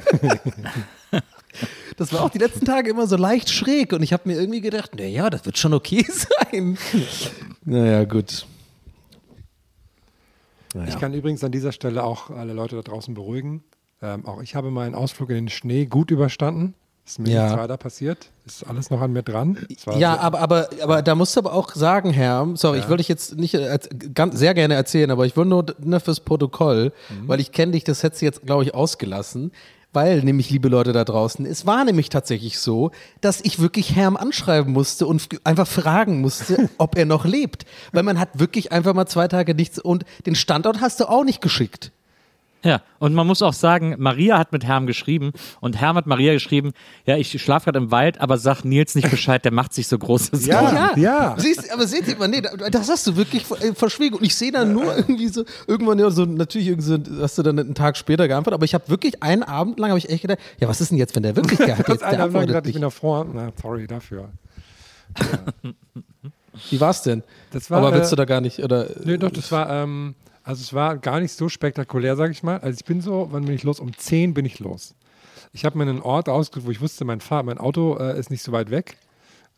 Das war auch die letzten Tage immer so leicht schräg und ich habe mir irgendwie gedacht, naja, das wird schon okay sein. Naja, gut. Ich kann übrigens an dieser Stelle auch alle Leute da draußen beruhigen. Ähm, auch ich habe meinen Ausflug in den Schnee gut überstanden. Ist mir Ja. nichts weiter passiert. Ist alles noch an mir dran. Ja, sehr- aber, aber, aber da musst du aber auch sagen, Herr, sorry, ich wollte dich jetzt nicht äh, als- ganz, sehr gerne erzählen, aber ich will nur ne, fürs Protokoll, weil ich kenne dich, das hättest du jetzt, glaube ich, ausgelassen. Weil nämlich, liebe Leute da draußen, es war nämlich tatsächlich so, dass ich wirklich Herm anschreiben musste und einfach fragen musste, ob er noch lebt. Weil man hat wirklich einfach mal zwei Tage nichts und den Standort hast du auch nicht geschickt. Ja, und man muss auch sagen, Maria hat mit Herm geschrieben und Herm hat Maria geschrieben, ja, ich schlafe gerade im Wald, aber sag Nils nicht Bescheid, der macht sich so große Sorgen. Ja, ja. Siehst, aber seht ihr mal, nee, da- das hast du wirklich äh, verschwiegen. Und ich sehe dann nur irgendwie so, irgendwann ja, so, natürlich irgendwie so, hast du dann einen Tag später geantwortet, aber ich habe wirklich einen Abend lang, habe ich echt gedacht, ja, was ist denn jetzt, wenn der wirklich gehabt Kurz jetzt, der antwortet gedacht, ich nicht. bin davor. Na, sorry dafür. Wie war's denn? Das war, aber willst äh, du da gar nicht, oder? Nee, doch, das war, ähm, also es war gar nicht so spektakulär, sag ich mal. Also ich bin so, wann bin ich los? Um 10 bin ich los. Ich habe mir einen Ort ausgesucht, wo ich wusste, mein Fahr mein Auto äh, ist nicht so weit weg.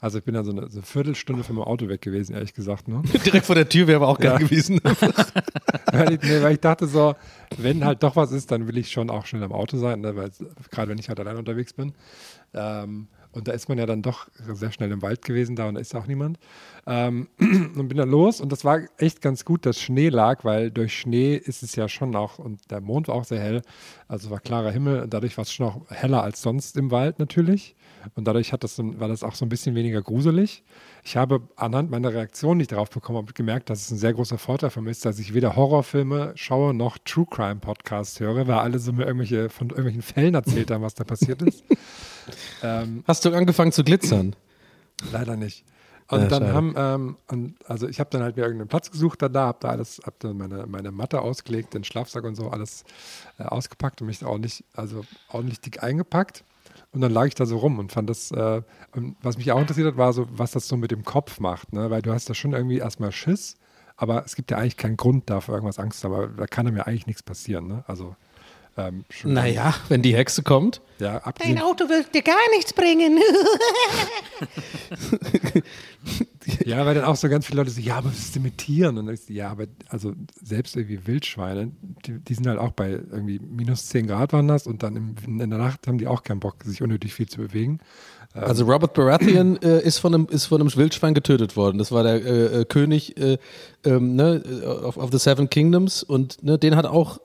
Also ich bin dann so eine, so eine Viertelstunde von meinem Auto weg gewesen, ehrlich gesagt. Ne? Direkt vor der Tür wäre aber auch geil Ja. gewesen. weil, ich, nee, weil ich dachte so, wenn halt doch was ist, dann will ich schon auch schnell am Auto sein, ne? weil gerade wenn ich halt allein unterwegs bin. Ähm, und da ist man ja dann doch sehr schnell im Wald gewesen, da und da ist auch niemand. Ähm, und bin dann los und das war echt ganz gut, dass Schnee lag, weil durch Schnee ist es ja schon auch, und der Mond war auch sehr hell, also war klarer Himmel und dadurch war es schon auch heller als sonst im Wald natürlich. Und dadurch hat das, war das auch so ein bisschen weniger gruselig. Ich habe anhand meiner Reaktion nicht drauf bekommen, habe gemerkt, dass es ein sehr großer Vorteil von mir ist, dass ich weder Horrorfilme schaue noch True Crime Podcasts höre, weil alle so mir irgendwelche von irgendwelchen Fällen erzählt haben, was da passiert ist. ähm, Hast du angefangen zu glitzern? leider nicht. Und Ja, dann schade. haben, ähm, und also ich habe dann halt mir irgendeinen Platz gesucht dann da, habe da alles, habe dann meine, meine Matte ausgelegt, den Schlafsack und so alles äh, ausgepackt und mich ordentlich, also ordentlich dick eingepackt. Und dann lag ich da so rum und fand das, äh, was mich auch interessiert hat, war so, was das so mit dem Kopf macht, ne? Weil du hast da schon irgendwie erstmal Schiss, aber es gibt ja eigentlich keinen Grund dafür, irgendwas Angst zu haben, aber da kann einem ja eigentlich nichts passieren, ne? Also ähm, schon Naja, wenn die Hexe kommt. ja, abgesehen, Auto wird dir gar nichts bringen. Ja, weil dann auch so ganz viele Leute so, ja, aber was ist denn mit Tieren? Und dann ist, ja, aber also selbst irgendwie Wildschweine, die, die sind halt auch bei irgendwie minus 10 Grad waren das und dann im, in der Nacht haben die auch keinen Bock, sich unnötig viel zu bewegen. Also Robert Baratheon äh, ist, von einem, ist von einem Wildschwein getötet worden. Das war der äh, äh, König äh, ähm, ne, of, of the Seven Kingdoms und ne, den hat auch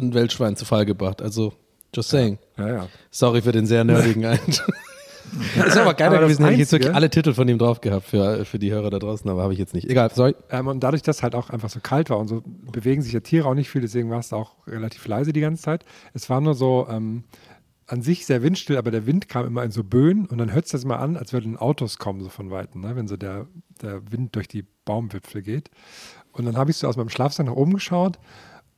ein Wildschwein zu Fall gebracht. Also, just saying. Ja, ja. Sorry für den sehr nerdigen Ein. ist aber geiler Aber gewesen, hätte ich jetzt wirklich alle Titel von ihm drauf gehabt für, für die Hörer da draußen, aber habe ich jetzt nicht. Egal, sorry. Ähm, und dadurch, dass halt auch einfach so kalt war und so bewegen sich ja Tiere auch nicht viel, deswegen war es auch relativ leise die ganze Zeit. Es war nur so ähm, an sich sehr windstill, aber der Wind kam immer in so Böen und dann hört es das mal an, als würden Autos kommen, so von Weitem, ne? wenn so der, der Wind durch die Baumwipfel geht. Und dann habe ich so aus meinem Schlafsack nach oben geschaut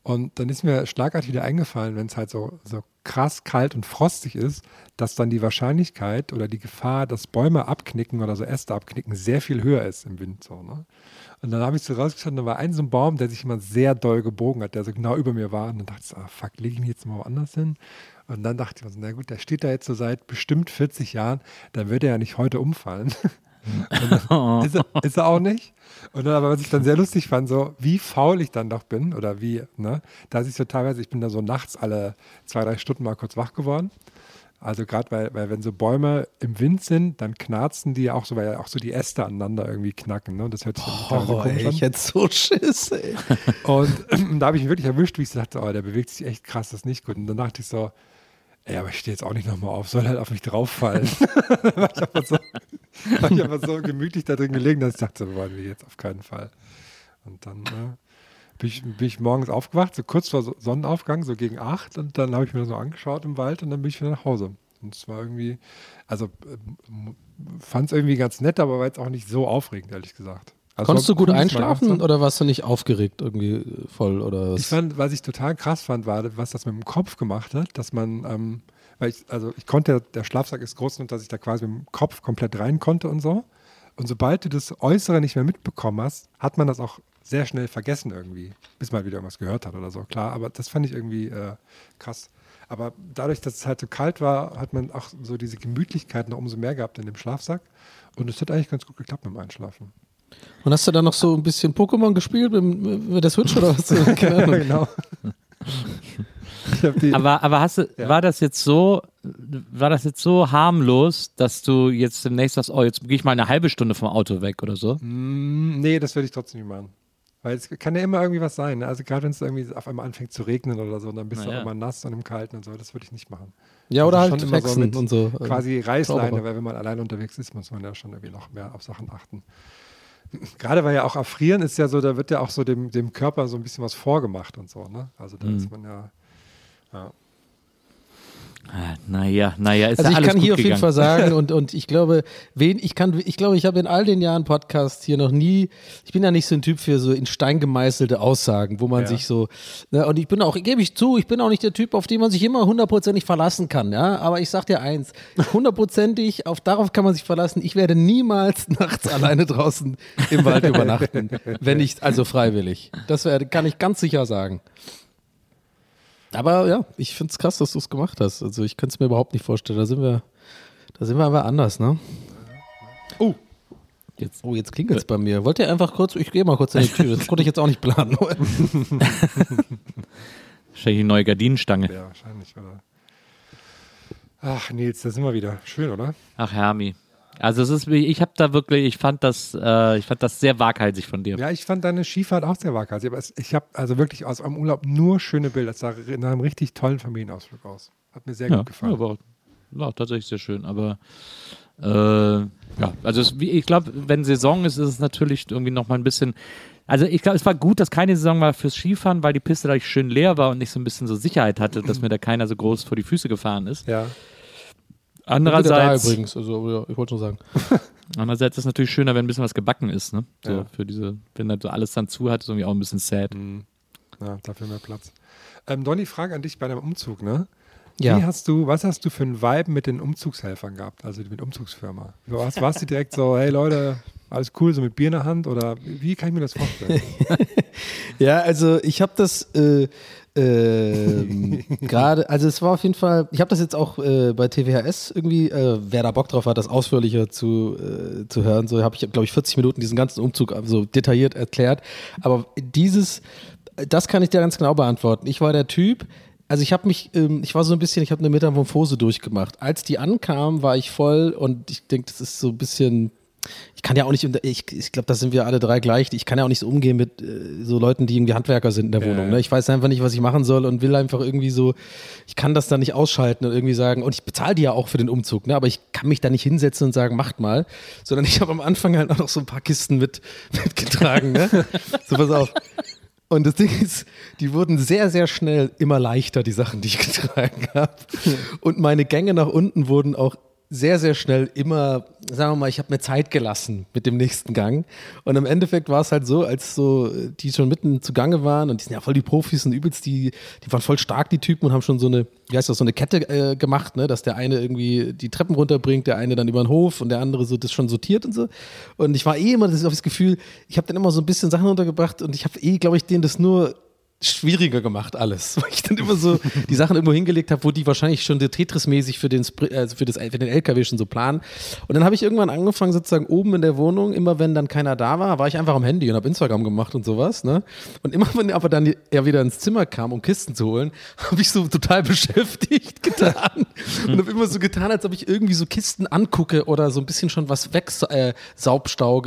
und dann ist mir schlagartig wieder eingefallen, wenn es halt so, so krass kalt und frostig ist, dass dann die Wahrscheinlichkeit oder die Gefahr, dass Bäume abknicken oder so Äste abknicken, sehr viel höher ist im Wind. So, ne? Und dann habe ich so rausgeschaut, da war ein so ein Baum, der sich immer sehr doll gebogen hat, der so genau über mir war. Und dann dachte ich so, ah, fuck, lege ich mich jetzt mal woanders hin? Und dann dachte ich mir so, na gut, der steht da jetzt so seit bestimmt 40 Jahren, dann wird er ja nicht heute umfallen. Und dann ist, er, ist er auch nicht. Und dann aber, was ich dann sehr lustig fand, so wie faul ich dann doch bin oder wie, ne, dass ich so teilweise, ich bin da so nachts alle zwei, drei Stunden mal kurz wach geworden. Also gerade weil, weil wenn so Bäume im Wind sind, dann knarzen die ja auch so, weil ja auch so die Äste aneinander irgendwie knacken. Ne? Und das hört sich Oh, komisch ey, an. ich hätte so Schiss, ey. Und da habe ich mich wirklich erwischt, wie ich so dachte, oh, der bewegt sich echt krass, das ist nicht gut. Und dann dachte ich so, ey, aber ich stehe jetzt auch nicht nochmal auf, soll halt auf mich drauffallen. war ich aber so, war ich aber so gemütlich da drin gelegen, dass ich dachte, so wollen wir jetzt auf keinen Fall. Und dann äh, bin, ich, bin ich morgens aufgewacht, so kurz vor So- Sonnenaufgang, so gegen acht. Und dann habe ich mir das so angeschaut im Wald und dann bin ich wieder nach Hause. Und es war irgendwie, also fand es irgendwie ganz nett, aber war jetzt auch nicht so aufregend, ehrlich gesagt. Also Konntest war du gut cool, einschlafen haben. oder warst du nicht aufgeregt irgendwie voll oder was? Ich fand, was ich total krass fand, war, was das mit dem Kopf gemacht hat, dass man, ähm, weil ich, also ich konnte, der Schlafsack ist groß und dass ich da quasi mit dem Kopf komplett rein konnte und so. Und sobald du das Äußere nicht mehr mitbekommen hast, hat man das auch sehr schnell vergessen irgendwie, bis man wieder irgendwas gehört hat oder so. Klar, aber das fand ich irgendwie äh, krass. Aber dadurch, dass es halt so kalt war, hat man auch so diese Gemütlichkeit noch umso mehr gehabt in dem Schlafsack. Und es hat eigentlich ganz gut geklappt mit dem Einschlafen. Und hast du dann noch so ein bisschen Pokémon gespielt mit, mit der Switch oder was? Keine Ahnung. genau. Aber, aber hast du, Ja. war das jetzt so, war das jetzt so harmlos, dass du jetzt demnächst sagst, oh, jetzt gehe ich mal eine halbe Stunde vom Auto weg oder so? Mm, Nee, das würde ich trotzdem nicht machen. Weil es kann ja immer irgendwie was sein. Ne? Also gerade wenn es irgendwie auf einmal anfängt zu regnen oder so, dann bist Na du ja. auch immer nass und im Kalten und so, das würde ich nicht machen. Ja, oder Also halt schon immer so mit und so. Quasi Reißleine, Zauberer. weil wenn man allein unterwegs ist, muss man ja schon irgendwie noch mehr auf Sachen achten. Gerade weil ja auch Erfrieren ist ja so, da wird ja auch so dem, dem Körper so ein bisschen was vorgemacht und so, ne? Also da Mhm. ist man ja, ja. Ah, Naja, naja, ist Also ja ich alles kann gut hier auf jeden gegangen. Fall sagen und, und ich glaube, wen, ich kann, ich glaube, ich habe in all den Jahren Podcast hier noch nie, ich bin ja nicht so ein Typ für so in Stein gemeißelte Aussagen, wo man Ja. sich so, ne, und ich bin auch, gebe ich zu, ich bin auch nicht der Typ, auf den man sich immer hundertprozentig verlassen kann, ja, aber ich sag dir eins, hundertprozentig, auf, darauf kann man sich verlassen, ich werde niemals nachts alleine draußen im Wald übernachten, wenn ich, also freiwillig. Das wär, kann ich ganz sicher sagen. Aber ja, ich finde es krass, dass du es gemacht hast. Also ich könnte es mir überhaupt nicht vorstellen. Da sind wir, da sind wir aber anders, ne? Oh. Jetzt. Oh, jetzt klingelt es bei mir. Wollt ihr einfach kurz, ich gehe mal kurz in die Tür. Das konnte ich jetzt auch nicht planen. Wahrscheinlich die neue Gardinenstange. Ja, wahrscheinlich, oder? Ach, Nils, da sind wir wieder. Schön, oder? Ach, Hermi. Also es ist, ich habe da wirklich, ich fand das, äh, ich fand das sehr waghalsig von dir. Ja, ich fand deine Skifahrt auch sehr waghalsig. Aber es, ich habe also wirklich aus einem Urlaub nur schöne Bilder. Das sah nach einem richtig tollen Familienausflug aus. Hat mir sehr ja, gut gefallen. Ja, war, war tatsächlich sehr schön, aber äh, ja, also es, ich glaube, wenn Saison ist, ist es natürlich irgendwie nochmal ein bisschen. Also ich glaube, es war gut, dass keine Saison war fürs Skifahren, weil die Piste dadurch schön leer war und nicht so ein bisschen so Sicherheit hatte, dass mir da keiner so groß vor die Füße gefahren ist. Ja. Andererseits, da übrigens, also ja, ich wollte nur sagen. andererseits ist es natürlich schöner, wenn ein bisschen was gebacken ist, ne? So Ja. für diese, wenn da so alles dann zu hat, ist irgendwie auch ein bisschen sad. Ja, dafür mehr Platz. Ähm, Donny, Frage an dich bei deinem Umzug, ne? Ja. Wie hast du, was hast du für einen Vibe mit den Umzugshelfern gehabt, also mit Umzugsfirma? Warst, warst du direkt so, hey Leute, alles cool, so mit Bier in der Hand oder wie kann ich mir das vorstellen? Ja, also ich habe das äh, ähm, gerade, also es war auf jeden Fall, ich habe das jetzt auch äh, bei TWHS irgendwie, äh, wer da Bock drauf hat, das ausführlicher zu, äh, zu hören, so habe ich, glaube ich, 40 Minuten diesen ganzen Umzug so detailliert erklärt. Aber dieses, das kann ich dir ganz genau beantworten. Ich war der Typ, also ich habe mich, ähm, ich war so ein bisschen, ich habe eine Metamorphose durchgemacht. Als die ankam, war ich voll und ich denke, das ist so ein bisschen, ich kann ja auch nicht, ich, ich glaube, da sind wir alle drei gleich. Ich kann ja auch nicht so umgehen mit äh, so Leuten, die irgendwie Handwerker sind in der Ja, Wohnung. Ne? Ich weiß einfach nicht, was ich machen soll und will einfach irgendwie so, ich kann das dann nicht ausschalten und irgendwie sagen, und ich bezahle die ja auch für den Umzug, ne? aber ich kann mich da nicht hinsetzen und sagen, macht mal, sondern ich habe am Anfang halt auch noch so ein paar Kisten mit, mitgetragen. Ne? so, pass auf. Und das Ding ist, die wurden sehr, sehr schnell immer leichter, die Sachen, die ich getragen habe. Und meine Gänge nach unten wurden auch sehr, sehr schnell immer, sagen wir mal, ich habe mir Zeit gelassen mit dem nächsten Gang. Und im Endeffekt war es halt so, als so äh, die schon mitten zugange waren und die sind ja voll die Profis und übelst, die, die waren voll stark, die Typen, und haben schon so eine, wie heißt das, so eine Kette äh, gemacht, ne, dass der eine irgendwie die Treppen runterbringt, der eine dann über den Hof und der andere so das schon sortiert und so. Und ich war eh immer, das ist auch das Gefühl, ich habe dann immer so ein bisschen Sachen untergebracht und ich habe eh, glaube ich, denen das nur schwieriger gemacht alles, weil ich dann immer so die Sachen irgendwo hingelegt habe, wo die wahrscheinlich schon Tetris-mäßig für den, also für, für den LKW schon so planen. Und dann habe ich irgendwann angefangen, sozusagen oben in der Wohnung, immer wenn dann keiner da war, war ich einfach am Handy und habe Instagram gemacht und sowas. Ne? Und immer wenn aber dann er wieder ins Zimmer kam, um Kisten zu holen, habe ich so total beschäftigt getan und habe immer so getan, als ob ich irgendwie so Kisten angucke oder so ein bisschen schon was weg äh,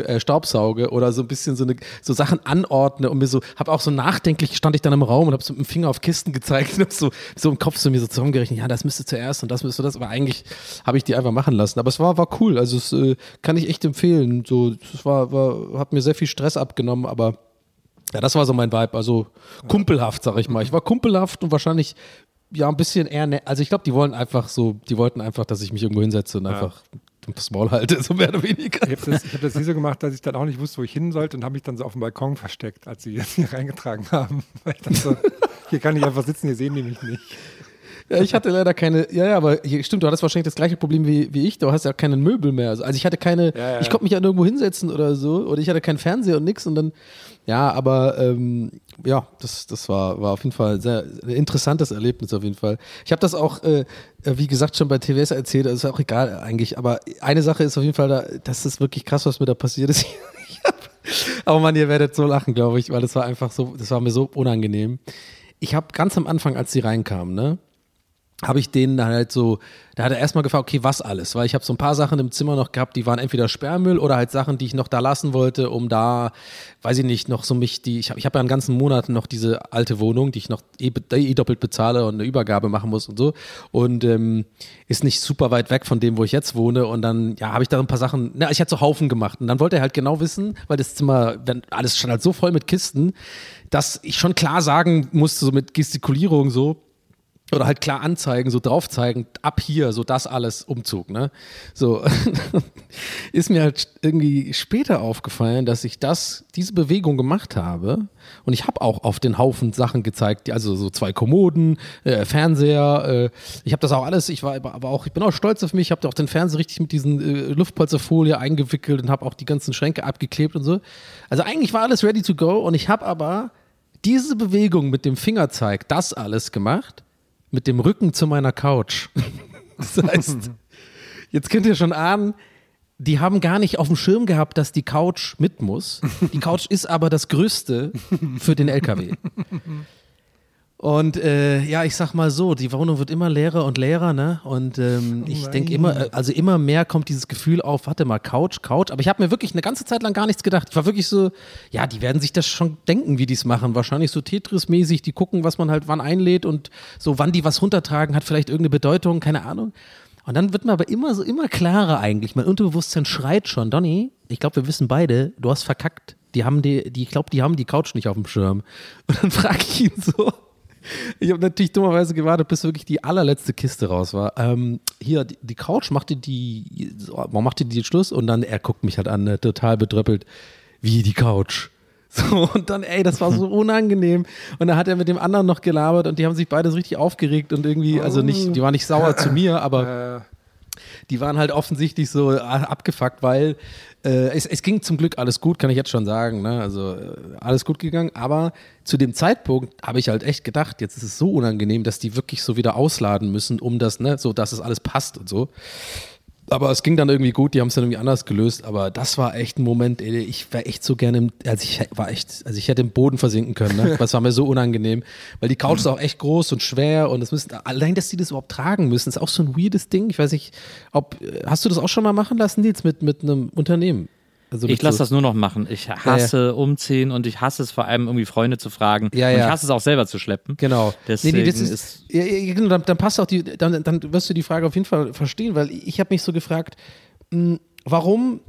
äh, Staubsauge oder so ein bisschen so, eine, so Sachen anordne und mir so, habe auch so nachdenklich stand ich dann im Raum und habe so mit dem Finger auf Kisten gezeigt und habe so, so im Kopf so mir so zusammengerechnet, ja, das müsste zuerst und das müsste das, aber eigentlich habe ich die einfach machen lassen. Aber es war, war cool, also es äh, kann ich echt empfehlen. So, es war, war, hat mir sehr viel Stress abgenommen, aber ja, das war so mein Vibe, also kumpelhaft, sag ich mal. Ich war kumpelhaft und wahrscheinlich ja ein bisschen eher, ne also ich glaube, die wollen einfach so, die wollten einfach, dass ich mich irgendwo hinsetze und einfach das Maul halte, so mehr oder weniger. Ich habe das, ich hab das nie so gemacht, dass ich dann auch nicht wusste, wo ich hin sollte und habe mich dann so auf dem Balkon versteckt, als sie das hier reingetragen haben. Weil ich dachte so, hier kann ich einfach sitzen, hier sehen die mich nicht. Ja, ich hatte leider keine, ja, ja, aber hier, stimmt, du hattest wahrscheinlich das gleiche Problem wie, wie ich, du hast ja keine Möbel mehr. Also, also ich hatte keine, Ja, ja. ich konnte mich ja nirgendwo hinsetzen oder so, oder ich hatte keinen Fernseher und nix und dann, ja, aber ähm, ja, das, das war, war auf jeden Fall sehr ein interessantes Erlebnis auf jeden Fall. Ich habe das auch, äh, wie gesagt, schon bei TWS erzählt, das ist auch egal eigentlich, aber eine Sache ist auf jeden Fall, da, das ist wirklich krass, was mir da passiert ist. Aber Mann, ihr werdet so lachen, glaube ich, weil das war einfach so, das war mir so unangenehm. Ich habe ganz am Anfang, als sie reinkamen, ne, habe ich denen halt so, da hat er erstmal gefragt, okay, was alles? Weil ich habe so ein paar Sachen im Zimmer noch gehabt, die waren entweder Sperrmüll oder halt Sachen, die ich noch da lassen wollte, um da, weiß ich nicht, noch so mich, die, ich habe ich hab ja einen ganzen Monat noch diese alte Wohnung, die ich noch eh, eh doppelt bezahle und eine Übergabe machen muss und so. Und ähm, ist nicht super weit weg von dem, wo ich jetzt wohne. Und dann, ja, habe ich da ein paar Sachen, na, ich hatte so Haufen gemacht. Und dann wollte er halt genau wissen, weil das Zimmer, wenn alles schon halt so voll mit Kisten, dass ich schon klar sagen musste, so mit Gestikulierung so, oder halt klar anzeigen, so drauf zeigen, ab hier, so das alles Umzug, ne? So ist mir halt irgendwie später aufgefallen, dass ich das, diese Bewegung gemacht habe und ich habe auch auf den Haufen Sachen gezeigt, also so zwei Kommoden, äh, Fernseher, äh, ich habe das auch alles, ich war aber aber auch, ich bin auch stolz auf mich, ich habe auch den Fernseher richtig mit diesen äh, Luftpolsterfolie eingewickelt und habe auch die ganzen Schränke abgeklebt und so. Also eigentlich war alles ready to go und ich habe aber diese Bewegung mit dem Fingerzeig, das alles gemacht, mit dem Rücken zu meiner Couch. Das heißt, jetzt könnt ihr schon ahnen, die haben gar nicht auf dem Schirm gehabt, dass die Couch mit muss. Die Couch ist aber das Größte für den LKW. Und äh, ja, ich sag mal so, die Wohnung wird immer leerer und leerer, ne? Und ähm, ich denke immer, also immer mehr kommt dieses Gefühl auf, warte mal, Couch, Couch. Aber ich habe mir wirklich eine ganze Zeit lang gar nichts gedacht. Ich war wirklich so, ja, die werden sich das schon denken, wie die es machen. Wahrscheinlich so Tetris-mäßig, die gucken, was man halt wann einlädt und so, wann die was runtertragen, hat vielleicht irgendeine Bedeutung, keine Ahnung. Und dann wird mir aber immer so, immer klarer eigentlich. Mein Unterbewusstsein schreit schon, Donny, ich glaube, wir wissen beide, du hast verkackt. Die haben die, die ich glaube, die haben die Couch nicht auf dem Schirm. Und dann frage ich ihn so, ich habe natürlich dummerweise gewartet, bis wirklich die allerletzte Kiste raus war. Ähm, hier, die, die Couch machte die, warum machte die Schluss? Und dann, er guckt mich halt an, ne, total bedröppelt. Wie die Couch? So, und dann, ey, das war so unangenehm. Und dann hat er mit dem anderen noch gelabert und die haben sich beide so richtig aufgeregt und irgendwie, also nicht, die waren nicht sauer zu mir, aber die waren halt offensichtlich so äh, abgefuckt, weil äh, es, es ging zum Glück alles gut, kann ich jetzt schon sagen. Ne? Also äh, alles gut gegangen, aber zu dem Zeitpunkt habe ich halt echt gedacht, jetzt ist es so unangenehm, dass die wirklich so wieder ausladen müssen, um das, ne, so dass es alles passt und so. Aber es ging dann irgendwie gut, die haben es dann irgendwie anders gelöst. Aber das war echt ein Moment, ey, ich wäre echt so gerne, im, also ich war echt, also ich hätte im Boden versinken können. Ne? Das war mir so unangenehm, weil die Couch ist auch echt groß und schwer und es müssen, allein, dass die das überhaupt tragen müssen, ist auch so ein weirdes Ding. Ich weiß nicht, ob, hast du das auch schon mal machen lassen, Nils, mit, mit einem Unternehmen? Also ich lasse das nur noch machen. Ich hasse ja, ja. umziehen und ich hasse es vor allem irgendwie Freunde zu fragen. Ja, und ich hasse es auch selber zu schleppen. Genau. Deswegen nee, nee, das ist, ist, ja, genau, dann, dann, passt auch die, dann, dann wirst du die Frage auf jeden Fall verstehen, weil ich habe mich so gefragt, mh, warum,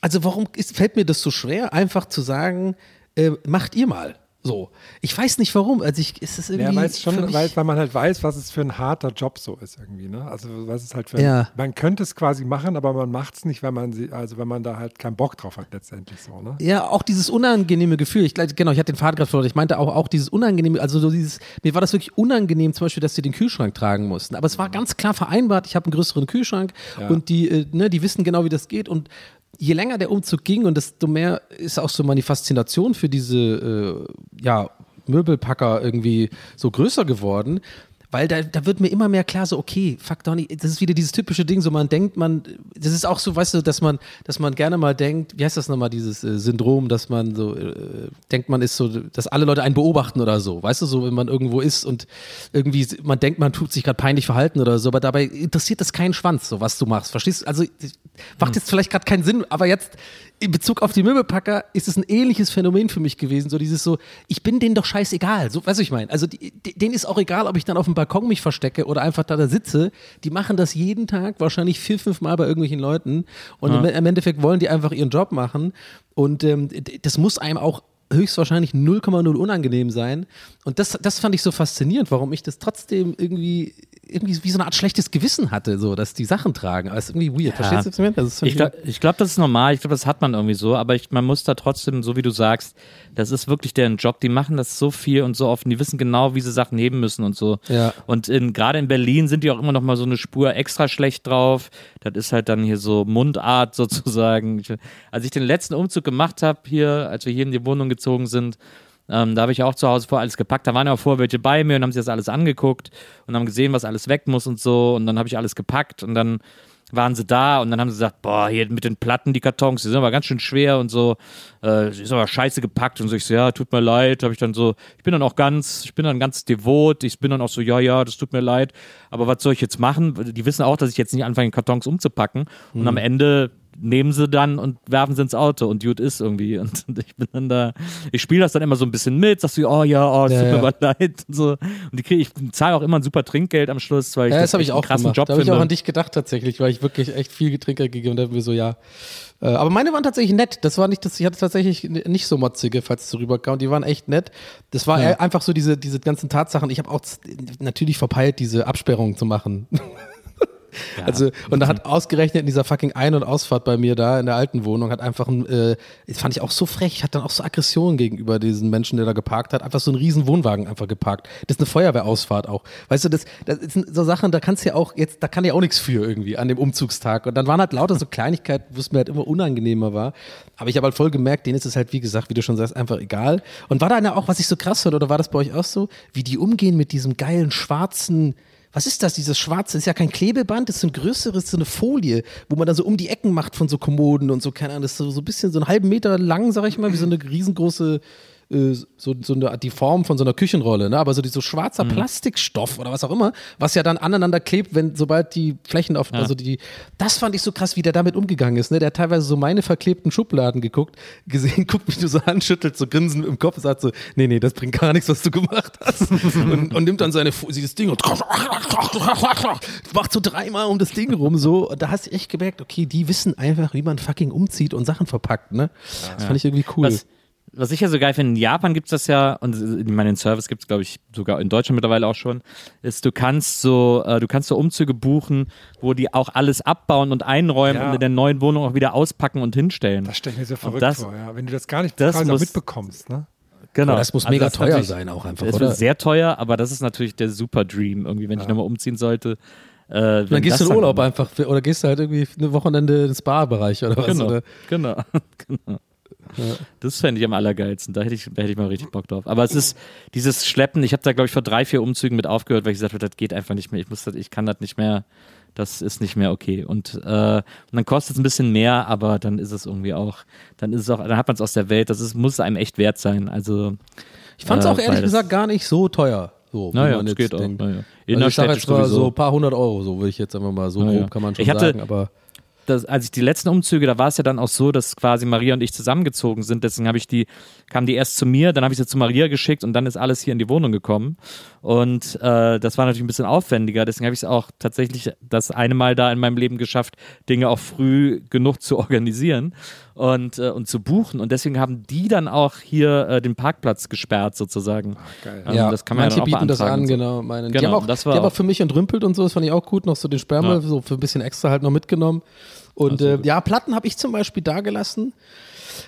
also warum ist, fällt mir das so schwer, einfach zu sagen, äh, macht ihr mal. So. Ich weiß nicht warum. Also ich, ist es irgendwie. Ja, weil, schon, weil, weil, man halt weiß, was es für ein harter Job so ist irgendwie, ne? Also was es halt für ja. man könnte es quasi machen, aber man macht es nicht, wenn man sie, also wenn man da halt keinen Bock drauf hat letztendlich so, ne? Ja, auch dieses unangenehme Gefühl. Ich genau, ich hatte den Faden gerade verloren. Ich meinte auch, auch dieses unangenehme, also so dieses, mir war das wirklich unangenehm, zum Beispiel, dass sie den Kühlschrank tragen mussten. Aber es war ganz klar vereinbart, ich habe einen größeren Kühlschrank ja. und die, äh, ne, die wissen genau, wie das geht und je länger der Umzug ging und desto mehr ist auch so meine Faszination für diese äh, ja, Möbelpacker irgendwie so größer geworden. Weil da, da wird mir immer mehr klar, so, okay, fuck Donny, das ist wieder dieses typische Ding, so man denkt, man, das ist auch so, weißt du, dass man, dass man gerne mal denkt, wie heißt das nochmal, dieses äh, Syndrom, dass man so äh, denkt, man ist so, dass alle Leute einen beobachten oder so, weißt du, so, wenn man irgendwo ist und irgendwie, man denkt, man tut sich gerade peinlich verhalten oder so, aber dabei interessiert das keinen Schwanz, so was du machst, verstehst du? Also, macht jetzt vielleicht gerade keinen Sinn, aber jetzt, in Bezug auf die Möbelpacker ist es ein ähnliches Phänomen für mich gewesen. So dieses so, ich bin denen doch scheißegal. So, weißt du, ich meine. Also die, denen ist auch egal, ob ich dann auf dem Balkon mich verstecke oder einfach da, da sitze. Die machen das jeden Tag, wahrscheinlich vier, fünf Mal bei irgendwelchen Leuten. Und ja. im, Endeffekt wollen die einfach ihren Job machen. Und ähm, das muss einem auch höchstwahrscheinlich 0,0 unangenehm sein. Und das, das fand ich so faszinierend, warum ich das trotzdem irgendwie irgendwie wie so eine Art schlechtes Gewissen hatte, so, dass die Sachen tragen. Aber ist irgendwie weird. Ja. Verstehst du, das ich glaube, glaub, das ist normal. Ich glaube, das hat man irgendwie so. Aber ich, man muss da trotzdem, so wie du sagst, das ist wirklich deren Job. Die machen das so viel und so oft. Und die wissen genau, wie sie Sachen heben müssen und so. Ja. Und gerade in Berlin sind die auch immer noch mal so eine Spur extra schlecht drauf. Das ist halt dann hier so Mundart sozusagen. als ich den letzten Umzug gemacht habe hier, als wir hier in die Wohnung gezogen sind, ähm, da habe ich auch zu Hause vor alles gepackt. Da waren ja auch vorher welche bei mir und haben sich das alles angeguckt und haben gesehen, was alles weg muss und so. Und dann habe ich alles gepackt und dann waren sie da und dann haben sie gesagt, boah, hier mit den Platten, die Kartons, die sind aber ganz schön schwer und so, äh, ist aber scheiße gepackt und so, ich so, ja, tut mir leid, habe ich dann so, ich bin dann auch ganz, ich bin dann ganz devot, ich bin dann auch so, ja, ja, das tut mir leid, aber was soll ich jetzt machen? Die wissen auch, dass ich jetzt nicht anfange, Kartons umzupacken und Mhm. am Ende nehmen sie dann und werfen sie ins Auto und gut ist irgendwie. Und, und ich bin dann da, ich spiele das dann immer so ein bisschen mit, sagst du, oh ja, oh, es Ja, tut mir ja. mal leid. Und, so. und die kriege ich zahle auch immer ein super Trinkgeld am Schluss, weil ich Ja, das habe echt ich einen auch krassen gemacht. Job da habe ich auch an dich gedacht tatsächlich, weil ich wirklich echt viel Getränke gegeben und da wir so, ja. Äh, Aber meine waren tatsächlich nett. Das war nicht, das, ich hatte tatsächlich nicht so motzige, falls es so rüberkam. Die waren echt nett. Das war Ja. eher einfach so diese, diese ganzen Tatsachen. Ich habe auch natürlich verpeilt, diese Absperrung zu machen. Also, und da hat ausgerechnet in dieser fucking Ein- und Ausfahrt bei mir da in der alten Wohnung, hat einfach ein, äh, das fand ich auch so frech, hat dann auch so Aggression gegenüber diesen Menschen, der da geparkt hat, einfach so einen riesen Wohnwagen einfach geparkt. Das ist eine Feuerwehrausfahrt auch. Weißt du, das, das sind so Sachen, da kannst du ja auch jetzt, da kann ja auch nichts für irgendwie an dem Umzugstag. Und dann waren halt lauter so Kleinigkeiten, wo es mir halt immer unangenehmer war. Aber ich habe halt voll gemerkt, denen ist es halt, wie gesagt, wie du schon sagst, einfach egal. Und war da eine auch, was ich so krass fand, oder war das bei euch auch so, wie die umgehen mit diesem geilen schwarzen, was ist das, dieses schwarze, ist ja kein Klebeband, das ist so ein größeres, so eine Folie, wo man da so um die Ecken macht von so Kommoden und so, keine Ahnung, das ist so, so ein bisschen so einen halben Meter lang, sag ich mal, wie so eine riesengroße so, so eine, die Form von so einer Küchenrolle, ne? aber so, die, so schwarzer Mhm. Plastikstoff oder was auch immer, was ja dann aneinander klebt, wenn sobald die Flächen auf, also die, das fand ich so krass, wie der damit umgegangen ist. Ne? Der hat teilweise so meine verklebten Schubladen geguckt, gesehen, guckt mich nur so an, schüttelt so grinsend im Kopf und sagt so, nee, nee, das bringt gar nichts, was du gemacht hast. und, und nimmt dann seine, dieses Ding und macht so dreimal um das Ding rum so. Und da hast du echt gemerkt, okay, die wissen einfach, wie man fucking umzieht und Sachen verpackt, ne? Das fand ich irgendwie cool. Was, was ich ja so geil finde, in Japan gibt es das ja, und ich meine, den Service gibt es, glaube ich, sogar in Deutschland mittlerweile auch schon, ist, du kannst so, äh, du kannst so Umzüge buchen, wo die auch alles abbauen und einräumen Ja. und in der neuen Wohnung auch wieder auspacken und hinstellen. Das stelle ich mir so verrückt das- vor, ja. Wenn du das gar nicht das muss- mitbekommst, ne? Genau. Aber das muss mega ist teuer sein auch einfach, Es oder? wird sehr teuer, aber das ist natürlich der super Dream, irgendwie, wenn ich nochmal umziehen sollte. Äh, dann gehst das du in Urlaub einfach oder gehst du halt irgendwie eine Wochenende ins Spa-Bereich oder was? Genau, Oder? genau, genau. Das fände ich am allergeilsten. Da hätte ich, da hätte ich mal richtig Bock drauf. Aber es ist dieses Schleppen. Ich habe da, glaube ich, vor drei, vier Umzügen mit aufgehört, weil ich gesagt habe, das geht einfach nicht mehr. Ich, muss das, ich kann das nicht mehr. Das ist nicht mehr okay. Und, äh, und dann kostet es ein bisschen mehr, aber dann ist es irgendwie auch, dann ist es auch, dann hat man es aus der Welt. Das ist, muss es einem echt wert sein. Also Ich fand es Äh, auch ehrlich gesagt gar nicht so teuer. So, Naja, das jetzt geht auch, denkt. naja. Also ich sag Innerstädtisch jetzt mal so ein paar hundert Euro, so würde ich jetzt einfach mal so Naja. grob kann man schon Ich hatte- sagen. Aber das, als ich die letzten Umzüge, da war es ja dann auch so, dass quasi Maria und ich zusammengezogen sind. Deswegen habe ich die, kam die erst zu mir, dann habe ich sie zu Maria geschickt und dann ist alles hier in die Wohnung gekommen. Und äh, das war natürlich ein bisschen aufwendiger. Deswegen habe ich es auch tatsächlich das eine Mal da in meinem Leben geschafft, Dinge auch früh genug zu organisieren und, äh, und zu buchen. Und deswegen haben die dann auch hier äh, den Parkplatz gesperrt sozusagen. geil. Ähm, ja, das kann man manche ja dann auch bieten das an, so. genau. Meine, die Genau, haben auch, das die war haben auch auch- für mich entrümpelt und so, das fand ich auch gut, noch so den Sperrmüll, Ja. so für ein bisschen extra halt noch mitgenommen. Und sehr äh, ja, Platten habe ich zum Beispiel da gelassen.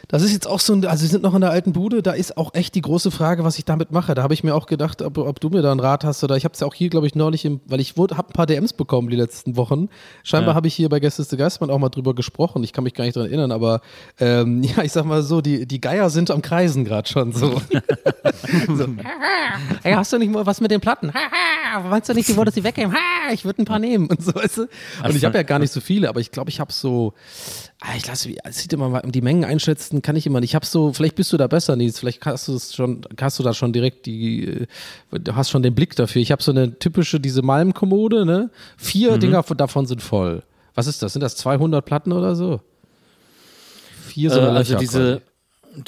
Das ist jetzt auch so ein, also wir sind noch in der alten Bude, da ist auch echt die große Frage, was ich damit mache. Da habe ich mir auch gedacht, ob, ob du mir da einen Rat hast oder ich habe es ja auch hier, glaube ich, neulich, im, weil ich habe ein paar DMs bekommen die letzten Wochen. Scheinbar Ja. habe ich hier bei Gästes de Geistmann auch mal drüber gesprochen. Ich kann mich gar nicht daran erinnern, aber ähm, ja, ich sag mal so, die, die Geier sind am Kreisen gerade schon so. so. Ey, hast du nicht mal was mit den Platten? Meinst du nicht, du wolltest sie wegnehmen? Ha, ich würde ein paar nehmen und so, weißt du? Und ich habe ja gar nicht so viele, aber ich glaube, ich habe so, ich lasse, es sieht immer mal, die Mengen einschätzen kann ich immer nicht. Ich habe so, vielleicht bist du da besser, Nils, vielleicht hast du es schon, hast du da schon direkt die, äh, du hast schon den Blick dafür. Ich habe so eine typische, diese Malmkommode, ne? Vier Dinger von- davon sind voll. Was ist das? Sind das 200 Platten oder so? Vier so Äh, also diese,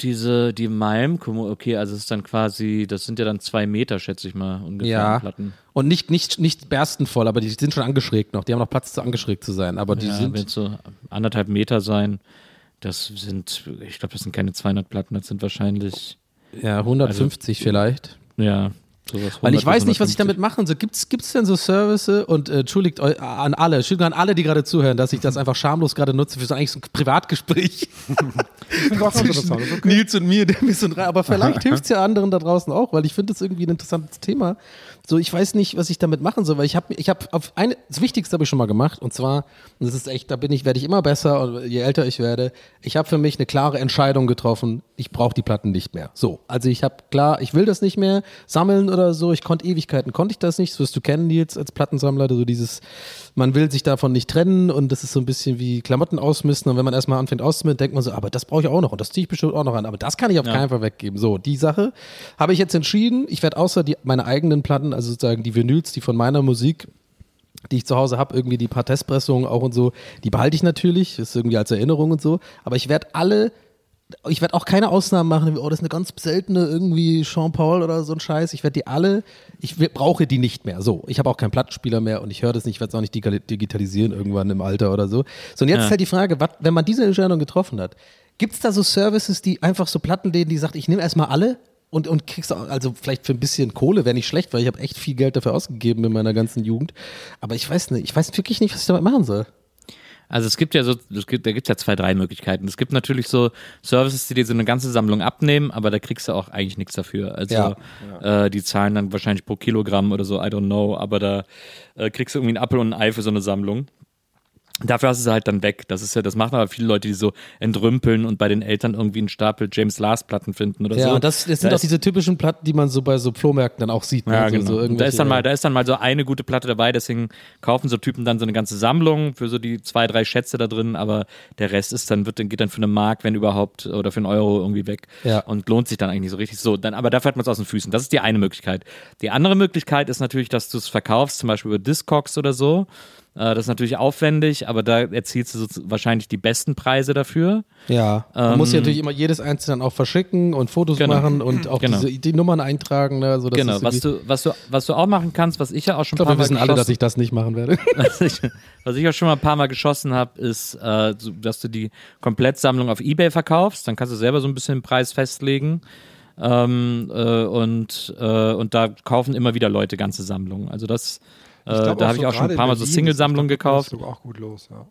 diese, die Malm, okay, also es ist dann quasi, das sind ja dann zwei Meter, schätze ich mal, ungefähr Ja. Platten. Und nicht, nicht, nicht berstenvoll, aber die sind schon angeschrägt noch. Die haben noch Platz, zu angeschrägt zu sein. Aber die ja, sind. wenn so anderthalb Meter sein, das sind, ich glaube, das sind keine 200 Platten, das sind wahrscheinlich, Ja, 150 vielleicht. ja. Weil ich 100 bis weiß nicht, was ich 150. damit machen soll. Gibt's, gibt's denn so Services und äh, entschuldigt eu, an alle, Entschuldigung an alle, die gerade zuhören, dass ich das einfach schamlos gerade nutze für so eigentlich so ein Privatgespräch zwischen Nils und mir, der mich so rein, aber vielleicht hilft's ja anderen da draußen auch, weil ich finde das irgendwie ein interessantes Thema. So, ich weiß nicht, was ich damit machen soll, weil ich habe ich habe auf eine das Wichtigste habe ich schon mal gemacht und zwar und das ist echt, da bin ich werde ich immer besser und je älter ich werde, ich habe für mich eine klare Entscheidung getroffen, ich brauche die Platten nicht mehr. So, also ich habe klar, ich will das nicht mehr sammeln oder so, ich konnte Ewigkeiten konnte ich das nicht, das wirst du kennen Nils als Plattensammler, so dieses man will sich davon nicht trennen und das ist so ein bisschen wie Klamotten ausmisten und wenn man erstmal anfängt auszumisten, denkt man so, aber das brauche ich auch noch und das ziehe ich bestimmt auch noch an, aber das kann ich auf keinen Fall weggeben. So, die Sache habe ich jetzt entschieden, ich werde außer die, meine eigenen Platten, also sozusagen die Vinyls, die von meiner Musik die ich zu Hause habe, irgendwie die paar Testpressungen auch und so, die behalte ich natürlich, ist irgendwie als Erinnerung und so, aber ich werde alle ich werde auch keine Ausnahmen machen, wie, oh, das ist eine ganz seltene irgendwie Jean Paul oder so ein Scheiß. Ich werde die alle, ich brauche die nicht mehr. So, ich habe auch keinen Plattenspieler mehr und ich höre das nicht, ich werde es auch nicht digitalisieren irgendwann im Alter oder so. So, und jetzt Ja. ist halt die Frage, wat, wenn man diese Entscheidung getroffen hat, gibt es da so Services, die einfach so Plattenläden, die sagt, ich nehme erstmal alle und, und kriegst auch, also vielleicht für ein bisschen Kohle wäre nicht schlecht, weil ich habe echt viel Geld dafür ausgegeben in meiner ganzen Jugend. Aber ich weiß nicht, ich weiß wirklich nicht, was ich damit machen soll. Also es gibt ja so, es gibt, da gibt es ja zwei, drei Möglichkeiten. Es gibt natürlich so Services, die dir so eine ganze Sammlung abnehmen, aber da kriegst du auch eigentlich nichts dafür. Also Ja. Äh, die zahlen dann wahrscheinlich pro Kilogramm oder so, I don't know, aber da äh, kriegst du irgendwie einen Apfel und ein Ei für so eine Sammlung. Dafür hast du sie halt dann weg. Das ist ja, das machen aber viele Leute, die so entrümpeln und bei den Eltern irgendwie einen Stapel James Last Platten finden oder Ja, so. und das, das sind Da auch diese typischen Platten, die man so bei so Flohmärkten dann auch sieht. ne? Ja, so, genau. so da ist dann mal, da ist dann mal so eine gute Platte dabei, deswegen kaufen so Typen dann so eine ganze Sammlung für so die zwei, drei Schätze da drin, aber der Rest ist dann, wird, dann geht dann für eine Mark, wenn überhaupt, oder für einen Euro irgendwie weg. Ja. Und lohnt sich dann eigentlich nicht so richtig. So, dann, aber dafür hat man es aus den Füßen. Das ist die eine Möglichkeit. Die andere Möglichkeit ist natürlich, dass du es verkaufst, zum Beispiel über Discogs oder so. Äh, Das ist natürlich aufwendig, aber da erzielst du so wahrscheinlich die besten Preise dafür. Ja, man muss ja natürlich immer jedes einzelne dann auch verschicken und Fotos Genau. machen und auch Genau. diese, die Nummern eintragen. Ne? So, genau, was du, was, du, was du auch machen kannst, was ich ja auch schon ich glaube, ein wir paar Mal wissen alle, dass ich das nicht machen werde. was ich, was ich auch schon mal ein paar Mal geschossen habe, ist, äh, dass du die Komplettsammlung auf Ebay verkaufst. Dann kannst du selber so ein bisschen den Preis festlegen. Ähm, äh, und, äh, und da kaufen immer wieder Leute ganze Sammlungen. Also das, glaub da habe ich auch schon ein paar Mal so Single-Sammlungen gekauft. Das ist auch gut los, ja.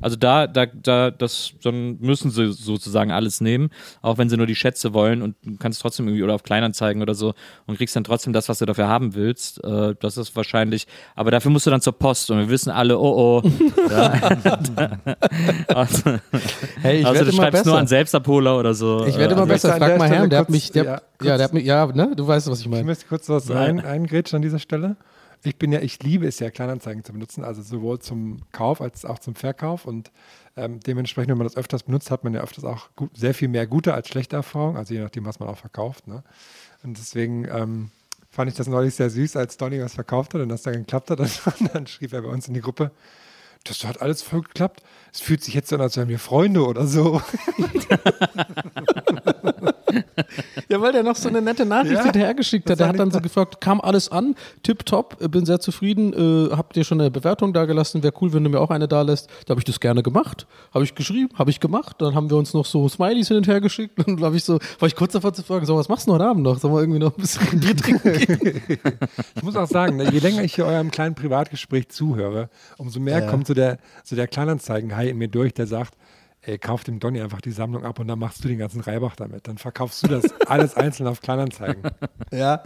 Also da, da, da, das, dann müssen sie sozusagen alles nehmen, auch wenn sie nur die Schätze wollen und du kannst trotzdem irgendwie oder auf Kleinanzeigen oder so und kriegst dann trotzdem das, was du dafür haben willst. Äh, das ist wahrscheinlich, aber dafür musst du dann zur Post und wir wissen alle, oh oh. also Hey, ich also du immer schreibst nur besser. an Selbstabholer oder so. Ich werde immer Äh, besser. möchte an Frag mal Herrn, der hat mich, der, ja, ja, der hat mich, ja, ne? Du weißt, was ich Ich meine. möchte kurz was ein, eingrätschen an dieser Stelle. Ich bin ja, ich liebe es ja, Kleinanzeigen zu benutzen, also sowohl zum Kauf als auch zum Verkauf. Und ähm, dementsprechend, wenn man das öfters benutzt, hat man ja öfters auch gut, sehr viel mehr gute als schlechte Erfahrungen, also je nachdem, was man auch verkauft. Ne? Und deswegen ähm, fand ich das neulich sehr süß, als Donny was verkauft hat und das dann geklappt hat. Und dann schrieb er bei uns in die Gruppe, das hat alles voll geklappt. Es fühlt sich jetzt so an, als wären wir Freunde oder so. Ja, weil der noch so eine nette Nachricht Ja, hinterhergeschickt hat. Der hat dann so gefragt, kam alles an, tipptopp, äh, bin sehr zufrieden, äh, habt ihr schon eine Bewertung da gelassen? Wäre cool, wenn du mir auch eine da lässt. Da habe ich das gerne gemacht. Habe ich geschrieben, habe ich gemacht. Dann haben wir uns noch so Smileys hin und her geschickt. Dann habe ich so, war ich kurz davor zu fragen, so, was machst du heute Abend noch? Sollen wir irgendwie noch ein bisschen Bier trinken gehen? Ich muss auch sagen, ne, je länger ich hier eurem kleinen Privatgespräch zuhöre, umso mehr Ja. kommt so der, so der Kleinanzeigen-Hai in mir durch, der sagt, ey, kauf dem Donny einfach die Sammlung ab und dann machst du den ganzen Reibach damit. Dann verkaufst du das alles einzeln auf Kleinanzeigen. Ja,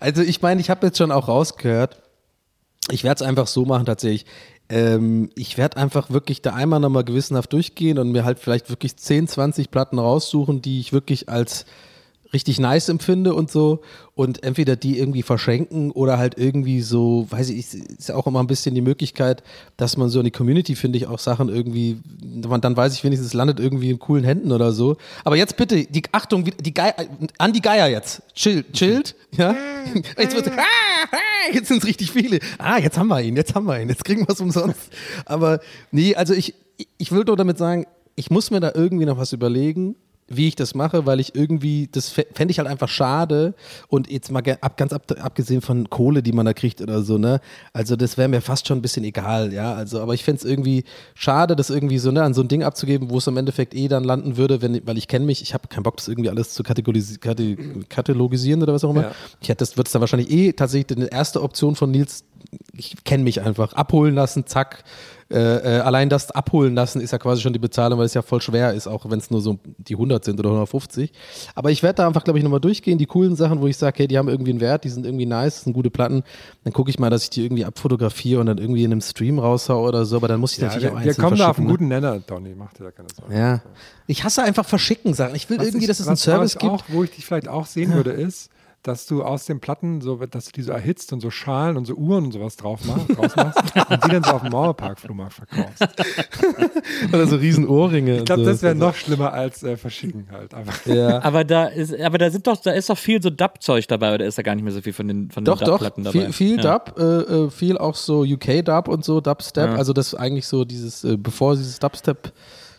also ich meine, ich habe jetzt schon auch rausgehört, ich werde es einfach so machen tatsächlich. Ähm, ich werde einfach wirklich da einmal nochmal gewissenhaft durchgehen und mir halt vielleicht wirklich 10, 20 Platten raussuchen, die ich wirklich als richtig nice empfinde und so und entweder die irgendwie verschenken oder halt irgendwie so, weiß ich, ist ja auch immer ein bisschen die Möglichkeit, dass man so in die Community, finde ich, auch Sachen irgendwie, man, dann weiß ich wenigstens, es landet irgendwie in coolen Händen oder so. Aber jetzt bitte, die Achtung, die Geier, an die Geier jetzt. Chill, chillt, ja. Jetzt wird's, ah, ah, jetzt sind es richtig viele. Ah, jetzt haben wir ihn, jetzt haben wir ihn, jetzt kriegen wir es umsonst. Aber nee, also ich, ich will nur damit sagen, ich muss mir da irgendwie noch was überlegen, wie ich das mache, weil ich irgendwie, das fände ich halt einfach schade und jetzt mal ab, ganz ab, abgesehen von Kohle, die man da kriegt oder so, ne, also das wäre mir fast schon ein bisschen egal, ja, also, aber ich fände es irgendwie schade, das irgendwie so, ne, an so ein Ding abzugeben, wo es im Endeffekt eh dann landen würde, wenn, weil ich kenne mich, ich habe keinen Bock, das irgendwie alles zu kategorisi kate katalogisieren oder was auch immer. Ja. Ich hätte das, wird es dann wahrscheinlich eh tatsächlich die erste Option von Nils, ich kenne mich einfach, abholen lassen, zack, äh, äh, allein das abholen lassen ist ja quasi schon die Bezahlung, weil es ja voll schwer ist, auch wenn es nur so die 100 sind oder 150. Aber ich werde da einfach, glaube ich, nochmal durchgehen, die coolen Sachen, wo ich sage, hey, die haben irgendwie einen Wert, die sind irgendwie nice, das sind gute Platten. Dann gucke ich mal, dass ich die irgendwie abfotografiere und dann irgendwie in einem Stream raushau oder so, aber dann muss ich Ja, natürlich wir, auch wir kommen da auf einen ne? guten Nenner, Donny, mach dir da keine Sorgen. Ja. Ich hasse einfach verschicken Sachen. Ich will Was irgendwie, ich- dass es einen Service gibt. Auch, wo ich dich vielleicht auch sehen würde, ist, dass du aus den Platten so, dass du die so erhitzt und so Schalen und so Uhren und sowas drauf machst, draus machst und die dann so auf dem Mauerpark-Flohmarkt verkaufst. Oder so riesen Ohrringe. Ich glaube, so. das wäre noch schlimmer als äh, verschicken halt. Einfach. Ja. Aber da ist, aber da sind doch, da ist doch viel so Dub-Zeug dabei, oder ist da gar nicht mehr so viel von den, von Doch, den doch, Dub-Platten dabei? viel, viel ja. Dub, äh, äh, viel auch so UK-Dub und so, Dubstep. Ja. Also das ist eigentlich so dieses, äh, bevor dieses Dubstep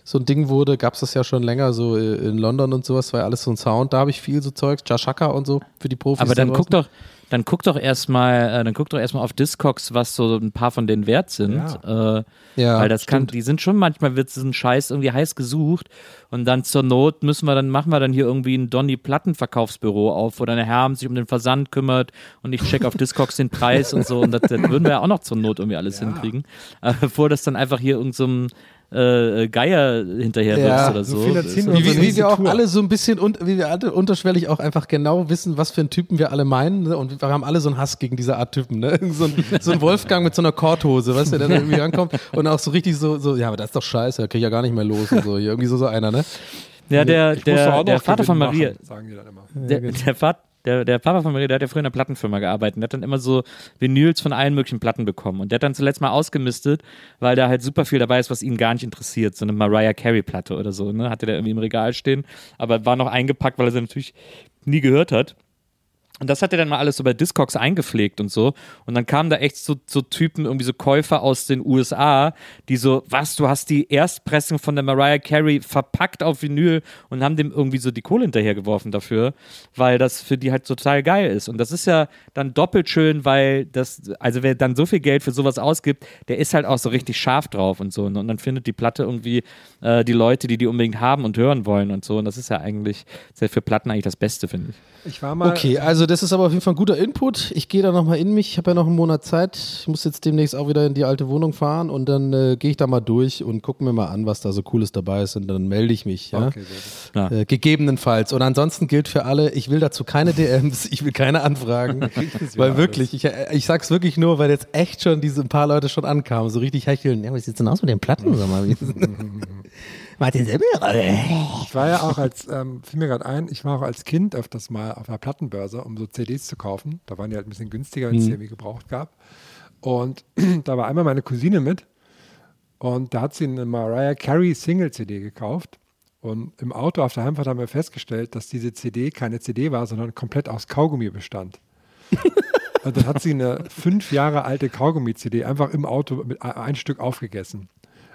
so ein Ding wurde, gab es das ja schon länger so äh, in London und sowas, war ja alles so ein Sound. Da habe ich viel so Zeugs, Jashaka und so für die Profis. Aber dann da guck doch, dann guck doch erstmal, äh, dann guck doch erstmal auf Discogs, was so ein paar von denen wert sind. Äh, Ja, weil das kann, stimmt. die sind schon manchmal wird so ein Scheiß irgendwie heiß gesucht und dann zur Not müssen wir dann machen wir dann hier irgendwie ein Donny Plattenverkaufsbüro auf, wo dann der Herr sich um den Versand kümmert und ich check auf Discogs den Preis und so und das, das würden wir ja auch noch zur Not irgendwie alles hinkriegen, äh, bevor das dann einfach hier irgendeinem so äh, Geier hinterher Ja, oder so so. Wie, wie, wir auch Tour. alle so ein bisschen, un, wie wir alle unterschwellig auch einfach genau wissen, was für einen Typen wir alle meinen. Ne? Und wir haben alle so einen Hass gegen diese Art Typen. Ne? So, ein, so ein Wolfgang mit so einer Korthose, weißt du, der dann irgendwie ankommt und auch so richtig so, so ja, aber das ist doch scheiße, da krieg ich ja gar nicht mehr los und so. Hier Irgendwie so, so einer, ne? ja, der, musste der, auch der Vater von Maria, machen, sagen die dann immer. der, der, Vater, der, der Papa von Maria, der hat ja früher in einer Plattenfirma gearbeitet und der hat dann immer so Vinyls von allen möglichen Platten bekommen. Und der hat dann zuletzt mal ausgemistet, weil da halt super viel dabei ist, was ihn gar nicht interessiert. So eine Mariah Carey-Platte oder so, ne? Hatte der irgendwie im Regal stehen, aber war noch eingepackt, weil er sie natürlich nie gehört hat. Und das hat er dann mal alles so bei Discogs eingepflegt und so. Und dann kamen da echt so, so Typen, irgendwie so Käufer aus den USA, die so, was, du hast die Erstpressung von der Mariah Carey verpackt auf Vinyl und haben dem irgendwie so die Kohle hinterhergeworfen dafür, weil das für die halt total geil ist. Und das ist ja dann doppelt schön, weil das, also wer dann so viel Geld für sowas ausgibt, der ist halt auch so richtig scharf drauf und so. Und, und dann findet die Platte irgendwie äh, die Leute, die die unbedingt haben und hören wollen und so. Und das ist ja eigentlich, ist ja für Platten eigentlich das Beste, finde ich. Ich war mal. Okay, also das ist aber auf jeden Fall ein guter Input. Ich gehe da nochmal in mich. Ich habe ja noch einen Monat Zeit. Ich muss jetzt demnächst auch wieder in die alte Wohnung fahren und dann äh, gehe ich da mal durch und gucke mir mal an, was da so Cooles dabei ist und dann melde ich mich. Ja? Okay. Äh, gegebenenfalls. Und ansonsten gilt für alle, ich will dazu keine DMs, ich will keine Anfragen. weil wirklich, ich, äh, ich sag's wirklich nur, weil jetzt echt schon diese ein paar Leute schon ankamen, so richtig hecheln. Ja, was sieht's denn aus mit den Platten? Sag mal. Martin Semmel? Ich war ja auch als, ähm, fiel mir gerade ein, ich war auch als Kind öfters mal auf einer Plattenbörse, um so CDs zu kaufen. Da waren die halt ein bisschen günstiger, wenn es die irgendwie gebraucht gab. Und da war einmal meine Cousine mit und da hat sie eine Mariah Carey Single-CD gekauft. Und im Auto auf der Heimfahrt haben wir festgestellt, dass diese CD keine CD war, sondern komplett aus Kaugummi bestand. und dann hat sie eine fünf Jahre alte Kaugummi-CD einfach im Auto mit ein Stück aufgegessen.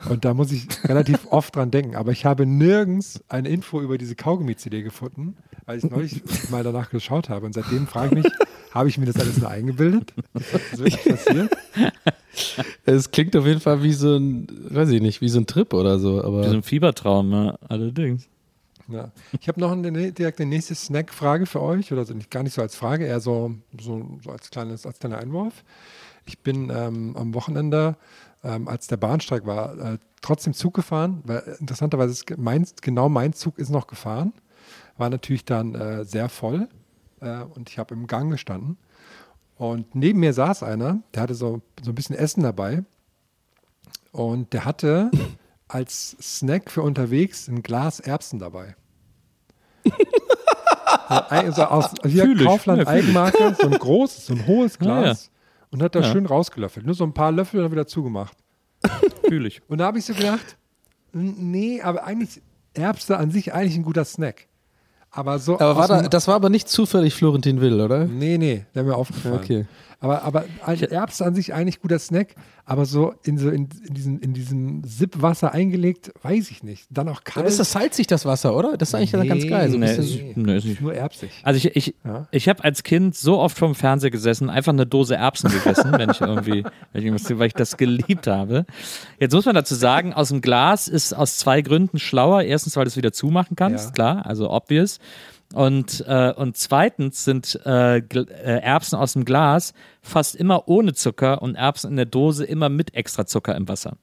Und da muss ich relativ oft dran denken. Aber ich habe nirgends eine Info über diese Kaugummi-CD gefunden, weil ich neulich mal danach geschaut habe. Und seitdem frage ich mich, habe ich mir das alles nur eingebildet? Ist das wirklich passiert? Es klingt auf jeden Fall wie so ein, weiß ich nicht, wie so ein Trip oder so. Aber Wie so ein Fiebertraum, ne? allerdings. Ja. Ich habe noch eine, direkt eine nächste Snack-Frage für euch, oder so gar nicht so als Frage, eher so, so, so als, kleines, als kleiner Einwurf. Ich bin ähm, am Wochenende, ähm, als der Bahnsteig war, äh, trotzdem Zug gefahren, weil interessanterweise ist mein, genau mein Zug ist noch gefahren. War natürlich dann äh, sehr voll äh, und ich habe im Gang gestanden. Und neben mir saß einer, der hatte so, so ein bisschen Essen dabei und der hatte als Snack für unterwegs ein Glas Erbsen dabei. also aus hier ich, Kaufland ich. Eigenmarke, so ein großes, so ein hohes Ah. Glas und hat das Ja. schön rausgelöffelt. Nur so ein paar Löffel und dann wieder zugemacht. Fühle ich. Und da habe ich so gedacht, nee, aber eigentlich Erbse an sich eigentlich ein guter Snack. Aber so aber war da, das war aber nicht zufällig Florentin Will, oder? Nee, nee, der mir aufgefallen. Okay. Aber, aber also Erbsen an sich eigentlich guter Snack, aber so in, so in, in, diesen, in diesem Sippwasser eingelegt, weiß ich nicht. Dann auch kalt. ist das salzig, das Wasser, oder? Das ist eigentlich dann ganz geil. So Nee, bisschen- ist- nee, ist nicht. nur erbsig. Also ich, ich, Ja. ich habe als Kind so oft vorm Fernseher gesessen, einfach eine Dose Erbsen gegessen, wenn ich irgendwie, wenn ich irgendwas, weil ich das geliebt habe. Jetzt muss man dazu sagen, aus dem Glas ist aus zwei Gründen schlauer. Erstens, weil du es wieder zumachen kannst, Ja. klar, also obvious. Und, äh, und zweitens sind äh, äh, Erbsen aus dem Glas fast immer ohne Zucker und Erbsen in der Dose immer mit extra Zucker im Wasser.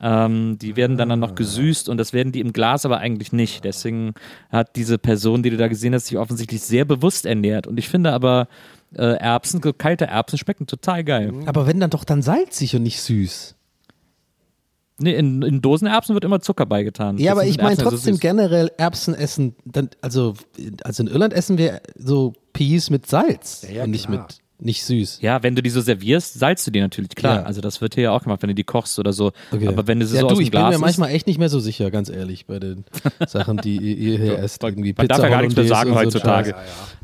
Ähm, die werden dann, dann noch gesüßt und das werden die im Glas aber eigentlich nicht. Deswegen hat diese Person, die du da gesehen hast, sich offensichtlich sehr bewusst ernährt. Und ich finde aber, äh, Erbsen, kalte Erbsen schmecken total geil. Aber wenn dann doch dann salzig und nicht süß. Nee, in, in Dosenerbsen wird immer Zucker beigetan. Ja, aber Deswegen ich meine ja so trotzdem süß. generell Erbsen essen. Dann, also, also in Irland essen wir so Peas mit Salz Ja, ja, und nicht klar. mit nicht süß. Ja, wenn du die so servierst, salzt du die natürlich, klar. Ja. Also das wird hier ja auch gemacht, wenn du die kochst oder so. Okay. Aber wenn du sie ja, so du, aus dem ich bin Glas mir isst- manchmal echt nicht mehr so sicher, ganz ehrlich, bei den Sachen, die ihr, hier esst. Irgendwie man darf ja gar nichts mehr sagen und so heutzutage.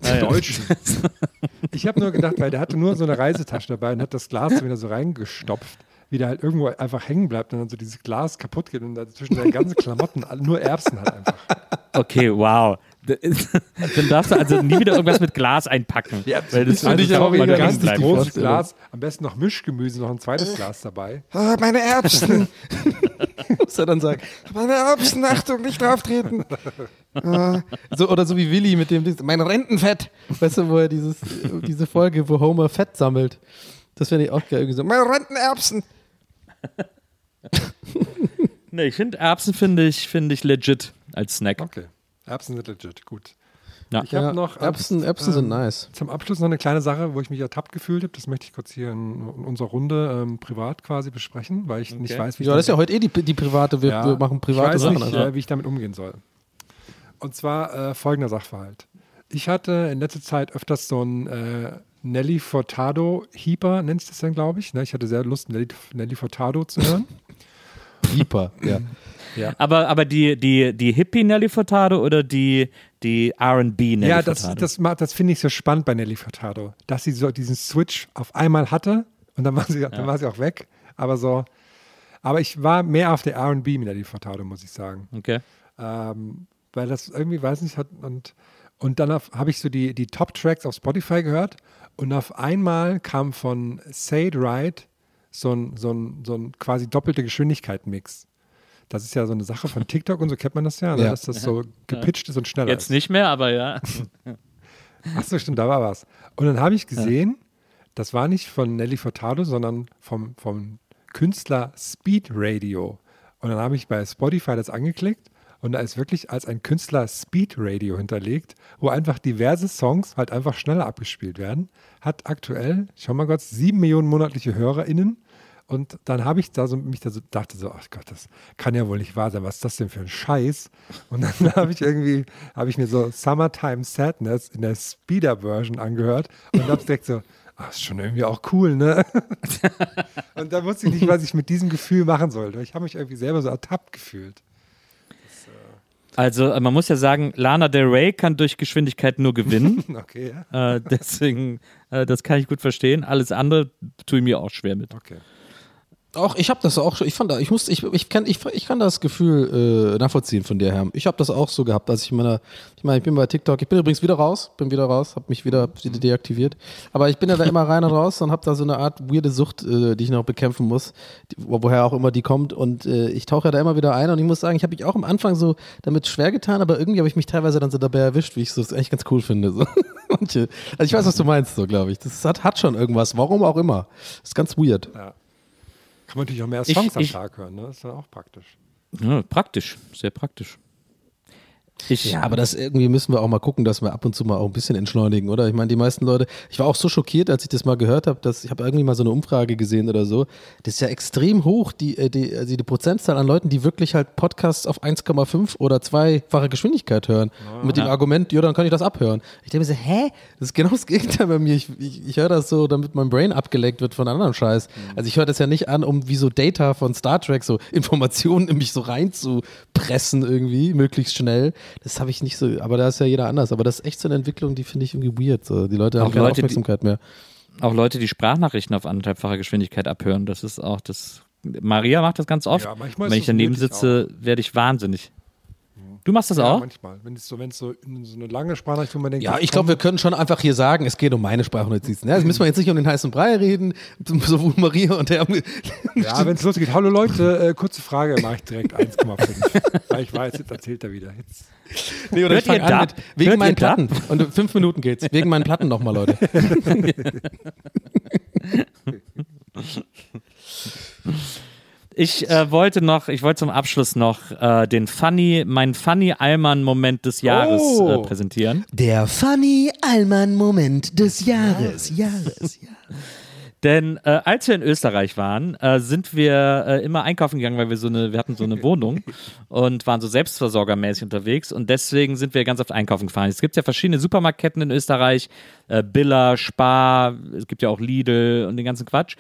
Scheiß. Die Deutschen. Ich habe nur gedacht, weil der hatte nur so eine Reisetasche dabei und hat das Glas wieder so reingestopft, wie der halt irgendwo einfach hängen bleibt und dann so dieses Glas kaputt geht und da zwischen seinen ganzen Klamotten nur Erbsen hat einfach. Okay, wow. Dann darfst du also nie wieder irgendwas mit Glas einpacken. Ja, weil das, finde ich auch da Ganz großes. Glas, am besten noch Mischgemüse, noch ein zweites Glas dabei. Ah, meine Erbsen. Muss er dann sagen. Meine Erbsen, Achtung, nicht drauf treten. So, oder so wie Willi mit dem, mein Rentenfett. Weißt du, wo er dieses, diese Folge, wo Homer Fett sammelt. Das finde ich auch geil. Irgendwie so, Meine Rentenerbsen. Nee, ich finde Erbsen finde ich, finde ich legit als Snack. Okay. Erbsen sind legit, gut. Ja. Ich habe Ja, noch Erbsen, ähm, Erbsen sind ähm, nice. Zum Abschluss noch eine kleine Sache, wo ich mich ertappt gefühlt habe. Das möchte ich kurz hier in, in unserer Runde ähm, privat quasi besprechen, weil ich nicht weiß, wie ich Ja, das ist ja heute eh die, die private, wir, Ja, wir machen private ich weiß Sachen. nicht, also. äh, wie ich damit umgehen soll. Und zwar äh, folgender Sachverhalt. Ich hatte in letzter Zeit öfters so ein äh, Nelly Furtado Heeper, nennt sich das dann, glaube ich. Ne? Ich hatte sehr Lust, Nelly, Nelly Furtado zu hören. Hyper, ja. Aber, aber die, die, die Hippie Nelly Furtado oder die, die RB Nelly ja, das, Furtado? das, ma- das finde ich so spannend bei Nelly Furtado, dass sie so diesen Switch auf einmal hatte und dann war sie, dann war sie auch weg. Aber so, aber ich war mehr auf der RB mit Nelly Furtado, muss ich sagen. okay. ähm, weil das irgendwie, weiß nicht, hat und, und dann habe ich so die, die Top-Tracks auf Spotify gehört und auf einmal kam von Say It Right so ein, so ein, so ein quasi doppelte Geschwindigkeit-Mix. Das ist ja so eine Sache von TikTok und so kennt man das ja, ne? Ja. dass das so gepitcht ist und schneller Jetzt ist. nicht mehr, aber ja. Achso, stimmt, da war was. Und dann habe ich gesehen, das war nicht von Nelly Furtado, sondern vom, vom Künstler Speed Radio. Und dann habe ich bei Spotify das angeklickt und da ist wirklich als ein Künstler Speed Radio hinterlegt, wo einfach diverse Songs halt einfach schneller abgespielt werden. Hat aktuell, schau mal kurz, sieben Millionen monatliche HörerInnen. Und dann habe ich da so mich da so dachte so, ach Gott, das kann ja wohl nicht wahr sein. Was ist das denn für ein Scheiß? Und dann habe ich irgendwie, habe ich mir so Summertime Sadness in der Speeder-Version angehört und habe direkt so, ach, ist schon irgendwie auch cool, ne? und da wusste ich nicht, was ich mit diesem Gefühl machen sollte. Ich habe mich irgendwie selber so ertappt gefühlt. Also äh, man muss ja sagen, Lana Del Rey kann durch Geschwindigkeit nur gewinnen. Okay, ja. äh, deswegen, äh, das kann ich gut verstehen. Alles andere tue ich mir auch schwer mit. Okay. Auch ich habe das auch schon, ich fand da, ich muss, ich, ich kann, ich, ich kann das Gefühl äh, nachvollziehen von dir, Herr. Ich habe das auch so gehabt, als ich in meiner, ich meine, ich bin bei TikTok, ich bin übrigens wieder raus, bin wieder raus, habe mich wieder, wieder deaktiviert, aber ich bin ja da immer rein und raus und habe da so eine Art weirde Sucht, äh, die ich noch bekämpfen muss, die, wo- woher auch immer die kommt und äh, ich tauche ja da immer wieder ein und ich muss sagen, ich habe mich auch am Anfang so damit schwer getan, aber irgendwie habe ich mich teilweise dann so dabei erwischt, wie ich es eigentlich ganz cool finde. So. Manche, also ich weiß, was du meinst, so glaube ich. Das hat, hat schon irgendwas, warum auch immer. Das ist ganz weird. Kann man natürlich auch mehr Ich- Songs am ich- Tag hören, ne? Das ist dann auch praktisch. Ja, praktisch, sehr praktisch. Ich, Ja, aber das irgendwie müssen wir auch mal gucken, dass wir ab und zu mal auch ein bisschen entschleunigen, oder? Ich meine, die meisten Leute, ich war auch so schockiert, als ich das mal gehört habe, dass ich habe irgendwie mal so eine Umfrage gesehen oder so. Das ist ja extrem hoch, die, äh, die, also die Prozentzahl an Leuten, die wirklich halt Podcasts auf 1,5 oder zweifache Geschwindigkeit hören. Mit dem Argument, ja, dann kann ich das abhören. Ich denke mir so, hä? Das ist genau das Gegenteil bei mir. Ich, ich, ich höre das so, damit mein Brain abgelenkt wird von anderem Scheiß. Also ich höre das ja nicht an, um wie so Data von Star Trek, so Informationen in mich so reinzupressen irgendwie, möglichst schnell. Das habe ich nicht so, aber da ist ja jeder anders. Aber das ist echt so eine Entwicklung, die finde ich irgendwie weird. So. Die Leute haben Auch keine Leute, die- Aufmerksamkeit mehr. auch Leute, die Sprachnachrichten auf anderthalbfacher Geschwindigkeit abhören, das ist auch das. Maria macht das ganz oft. Ja, Wenn ich daneben sitze, werde ich wahnsinnig. Du machst das Ja, auch? manchmal. Wenn es so, wenn es so, so eine lange Sprachnachricht, wo man denkt, Ja, ich glaube, wir können schon einfach hier sagen, es geht um meine Sprachnotizen. Ja, das müssen wir jetzt nicht um den heißen Brei reden, sowohl Maria und der. Ja, wenn es losgeht. Hallo Leute, äh, kurze Frage, mache ich direkt 1,5. Weil ich weiß, jetzt erzählt er wieder. Jetzt. Nee, oder Hört ich fang ihr an mit, wegen Hört meinen? Platten. Und fünf Minuten geht's. Wegen meinen Platten nochmal, Leute. Ich äh, wollte noch, ich wollte zum Abschluss noch äh, den Funny, meinen Funny Allmann-Moment des Jahres Oh. äh, präsentieren. Der Funny Allmann-Moment des Jahres. Jahres, ja. Denn äh, als wir in Österreich waren, äh, sind wir äh, immer einkaufen gegangen, weil wir so eine, wir hatten so eine Wohnung und waren so selbstversorgermäßig unterwegs und deswegen sind wir ganz oft einkaufen gefahren. Es gibt ja verschiedene Supermarktketten in Österreich, äh, Billa, Spar, es gibt ja auch Lidl und den ganzen Quatsch.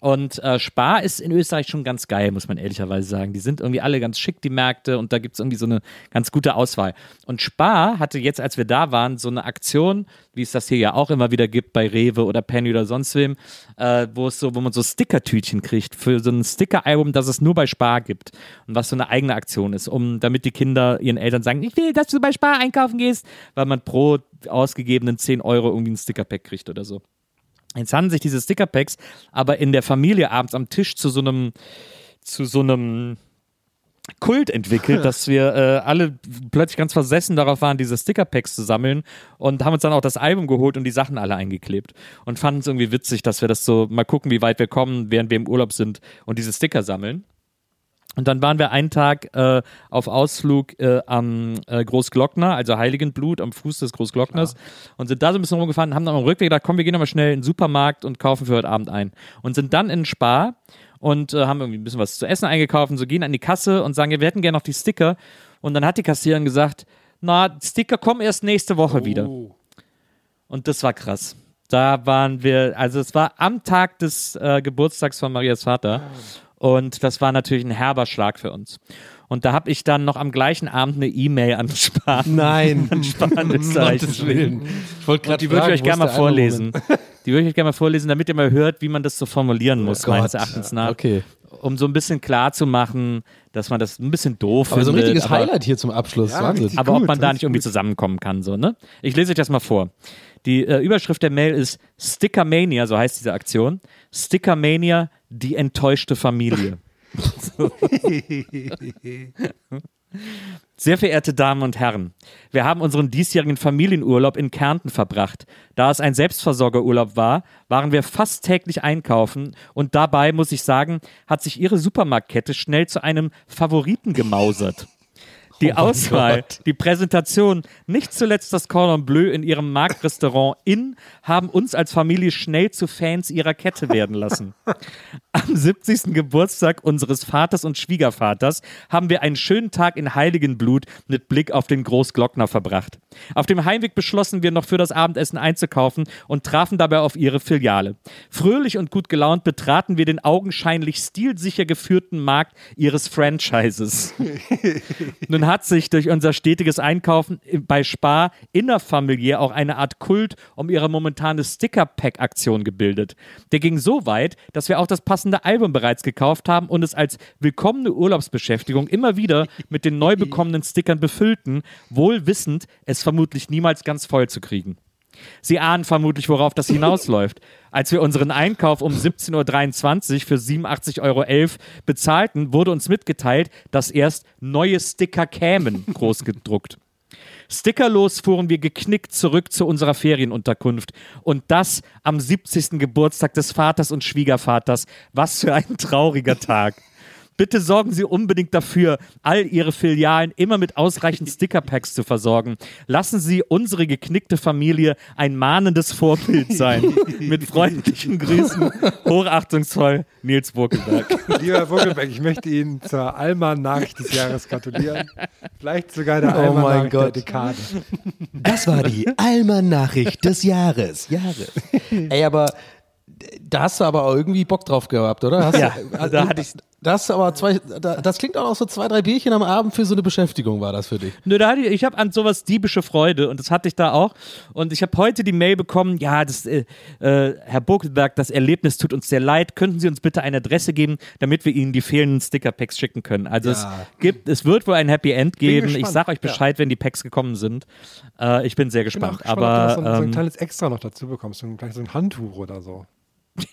Und äh, Spar ist in Österreich schon ganz geil, muss man ehrlicherweise sagen. Die sind irgendwie alle ganz schick, die Märkte, und da gibt es irgendwie so eine ganz gute Auswahl. Und Spar hatte jetzt, als wir da waren, so eine Aktion, wie es das hier ja auch immer wieder gibt bei Rewe oder Penny oder sonst wem, äh, wo es so, wo man so Stickertütchen kriegt für so ein Sticker-Album, das es nur bei Spar gibt. Und was so eine eigene Aktion ist, um damit die Kinder ihren Eltern sagen, ich will, dass du bei Spar einkaufen gehst, weil man pro ausgegebenen 10 Euro irgendwie ein Sticker-Pack kriegt oder so. Jetzt handeln sich diese Stickerpacks aber in der Familie abends am Tisch zu so einem, zu so einem Kult entwickelt, dass wir äh, alle plötzlich ganz versessen darauf waren, diese Stickerpacks zu sammeln und haben uns dann auch das Album geholt und die Sachen alle eingeklebt und fanden es irgendwie witzig, dass wir das so mal gucken, wie weit wir kommen, während wir im Urlaub sind und diese Sticker sammeln. Und dann waren wir einen Tag äh, auf Ausflug äh, am äh, Großglockner, also Heiligenblut, am Fuß des Großglockners und sind da so ein bisschen rumgefahren, haben dann am Rückweg gedacht, komm, wir gehen nochmal schnell in den Supermarkt und kaufen für heute Abend ein. Und sind dann in Spar und äh, haben irgendwie ein bisschen was zu essen eingekauft und so gehen an die Kasse und sagen, ja, wir hätten gerne noch die Sticker. Und dann hat die Kassiererin gesagt, na, Sticker kommen erst nächste Woche wieder. Und das war krass. Da waren wir, also es war am Tag des äh, Geburtstags von Marias Vater. Und das war natürlich ein herber Schlag für uns. Und da habe ich dann noch am gleichen Abend eine E-Mail an Spahn, Nein. an Spahn Österreich Gottes geschrieben. Willen. Ich wollte gerade die würde ich euch gerne mal vorlesen. Die würde ich euch gerne mal vorlesen, damit ihr mal hört, wie man das so formulieren muss, Oh meines. Erachtens nach. Okay. Um so ein bisschen klar zu machen, dass man das ein bisschen doof Aber so ein findet. richtiges aber- Highlight hier zum Abschluss. Ja, Wahnsinn. aber ob gut, man da nicht irgendwie gut. zusammenkommen kann. So, ne? Ich lese euch das mal vor. Die äh, Überschrift der Mail ist Stickermania, so heißt diese Aktion. Stickermania, die enttäuschte Familie. Sehr verehrte Damen und Herren, wir haben unseren diesjährigen Familienurlaub in Kärnten verbracht. Da es ein Selbstversorgerurlaub war, waren wir fast täglich einkaufen und dabei, muss ich sagen, hat sich Ihre Supermarktkette schnell zu einem Favoriten gemausert. Die Auswahl, die Präsentation, nicht zuletzt das Cordon Bleu in ihrem Marktrestaurant Inn haben uns als Familie schnell zu Fans ihrer Kette werden lassen. Am 70. Geburtstag unseres Vaters und Schwiegervaters haben wir einen schönen Tag in Heiligenblut mit Blick auf den Großglockner verbracht. Auf dem Heimweg beschlossen wir noch für das Abendessen einzukaufen und trafen dabei auf ihre Filiale. Fröhlich und gut gelaunt betraten wir den augenscheinlich stilsicher geführten Markt ihres Franchises. Nun hat sich durch unser stetiges Einkaufen bei Spar innerfamiliär auch eine Art Kult um ihre momentane Sticker-Pack-Aktion gebildet. Der ging so weit, dass wir auch das passende Album bereits gekauft haben und es als willkommene Urlaubsbeschäftigung immer wieder mit den neu bekommenen Stickern befüllten, wohl wissend, es vermutlich niemals ganz voll zu kriegen. Sie ahnen vermutlich, worauf das hinausläuft. Als wir unseren Einkauf um 17.23 Uhr für 87,11 Euro bezahlten, wurde uns mitgeteilt, dass erst neue Sticker kämen, groß gedruckt. Stickerlos fuhren wir geknickt zurück zu unserer Ferienunterkunft. Und das am 70. Geburtstag des Vaters und Schwiegervaters. Was für ein trauriger Tag. Bitte sorgen Sie unbedingt dafür, all Ihre Filialen immer mit ausreichend Stickerpacks zu versorgen. Lassen Sie unsere geknickte Familie ein mahnendes Vorbild sein. Mit freundlichen Grüßen, hochachtungsvoll, Nils Burkelberg. Lieber Vogelbeck, ich möchte Ihnen zur Alman-Nachricht des Jahres gratulieren. Vielleicht sogar der Oh mein Alman-Nachricht der Gott. Dekade. Das war die Alman-Nachricht des Jahres. Jahres. Ey, aber da hast du aber auch irgendwie Bock drauf gehabt, oder? Hast Ja, du, da hatte ich- Das aber zwei, da, das klingt auch noch so zwei, drei Bierchen am Abend für so eine Beschäftigung war das für dich. Nö, da hatte ich, ich habe an sowas diebische Freude und das hatte ich da auch. Und ich habe heute die Mail bekommen, ja, das, äh, äh, Herr Burkelberg, das Erlebnis tut uns sehr leid. Könnten Sie uns bitte eine Adresse geben, damit wir Ihnen die fehlenden Sticker-Packs schicken können? Also Ja. es gibt, es wird wohl ein Happy End geben. Ich gespannt. sage euch Bescheid, wenn die Packs gekommen sind. Äh, ich bin sehr Ich bin auch gespannt. gespannt, ob du Aber so, ein, so ein ähm, kleines Extra noch dazu bekommst, so ein, vielleicht so ein Handtuch oder so.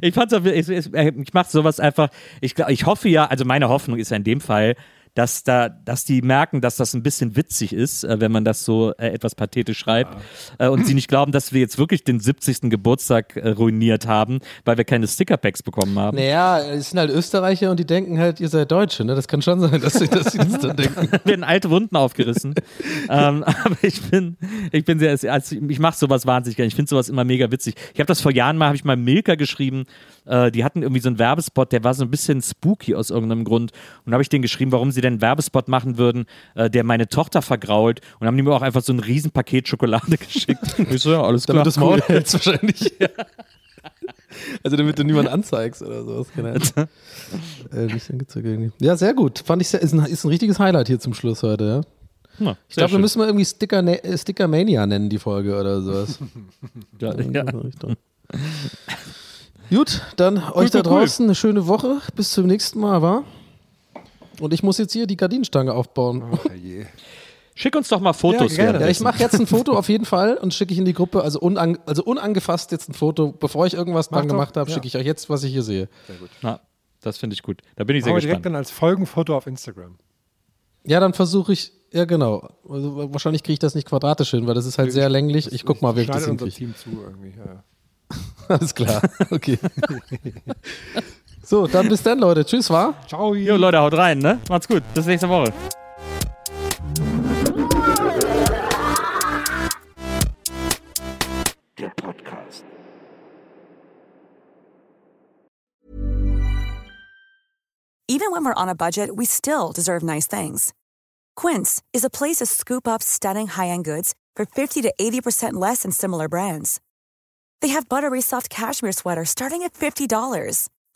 Ich fand's auch, ich, ich, ich mache sowas einfach, ich, ich hoffe ja, also meine Hoffnung ist ja in dem Fall, dass da, dass die merken, dass das ein bisschen witzig ist, äh, wenn man das so äh, etwas pathetisch schreibt äh, und sie nicht glauben, dass wir jetzt wirklich den 70. Geburtstag äh, ruiniert haben, weil wir keine Stickerpacks bekommen haben. Naja, es sind halt Österreicher und die denken halt, ihr seid Deutsche, ne? Das kann schon sein, dass sie, das dann denken. werden alte Wunden aufgerissen. ähm, aber ich bin, ich bin sehr, also ich mache sowas wahnsinnig gerne. Ich finde sowas immer mega witzig. Ich habe das vor Jahren mal, habe ich mal Milka geschrieben. Äh, die hatten irgendwie so einen Werbespot, der war so ein bisschen spooky aus irgendeinem Grund. Und da habe ich denen geschrieben, warum sie denn einen Werbespot machen würden, äh, der meine Tochter vergrault. Und haben die mir auch einfach so ein Riesenpaket Schokolade geschickt. ich so, ja, alles klar. Damit das Maul hältst wahrscheinlich. Also damit du niemanden anzeigst oder sowas. Keine Ahnung. äh, irgendwie. Ja, sehr gut. Fand ich sehr, ist, ein, ist ein richtiges Highlight hier zum Schluss heute, ja. Ja, Ich glaube, wir müssen mal irgendwie Sticker, äh, Stickermania nennen, die Folge oder sowas. ja, ja. Gut, dann euch da cool. draußen eine schöne Woche. Bis zum nächsten Mal, wa? Und ich muss jetzt hier die Gardinenstange aufbauen. Ach je. Schick uns doch mal Fotos. Ja, gerne. Ja, ich mache jetzt ein Foto auf jeden Fall und schicke ich in die Gruppe. Also, unan, also unangefasst jetzt ein Foto. Bevor ich irgendwas Mach dran doch, gemacht habe, ja. schicke ich euch jetzt, was ich hier sehe. Ja, das finde ich gut. Da bin ich sehr Machen wir direkt gespannt. dann als Folgenfoto auf Instagram. Ja, dann versuche ich, ja genau. Also, wahrscheinlich kriege ich das nicht quadratisch hin, weil das ist halt sehr länglich. Ich guck mal, wie ich das hinkriege. Team zu irgendwie. Ja. Alles klar, okay. So, dann bis dann, Leute. Tschüss, war. Ciao. Jo, Leute, haut rein, ne? Macht's gut. Bis nächste Woche. Der Podcast. Even when we're on a budget, we still deserve nice things. Quince is a place to scoop up stunning high-end goods for 50 to 80% less than similar brands. They have buttery soft cashmere sweaters starting at $50,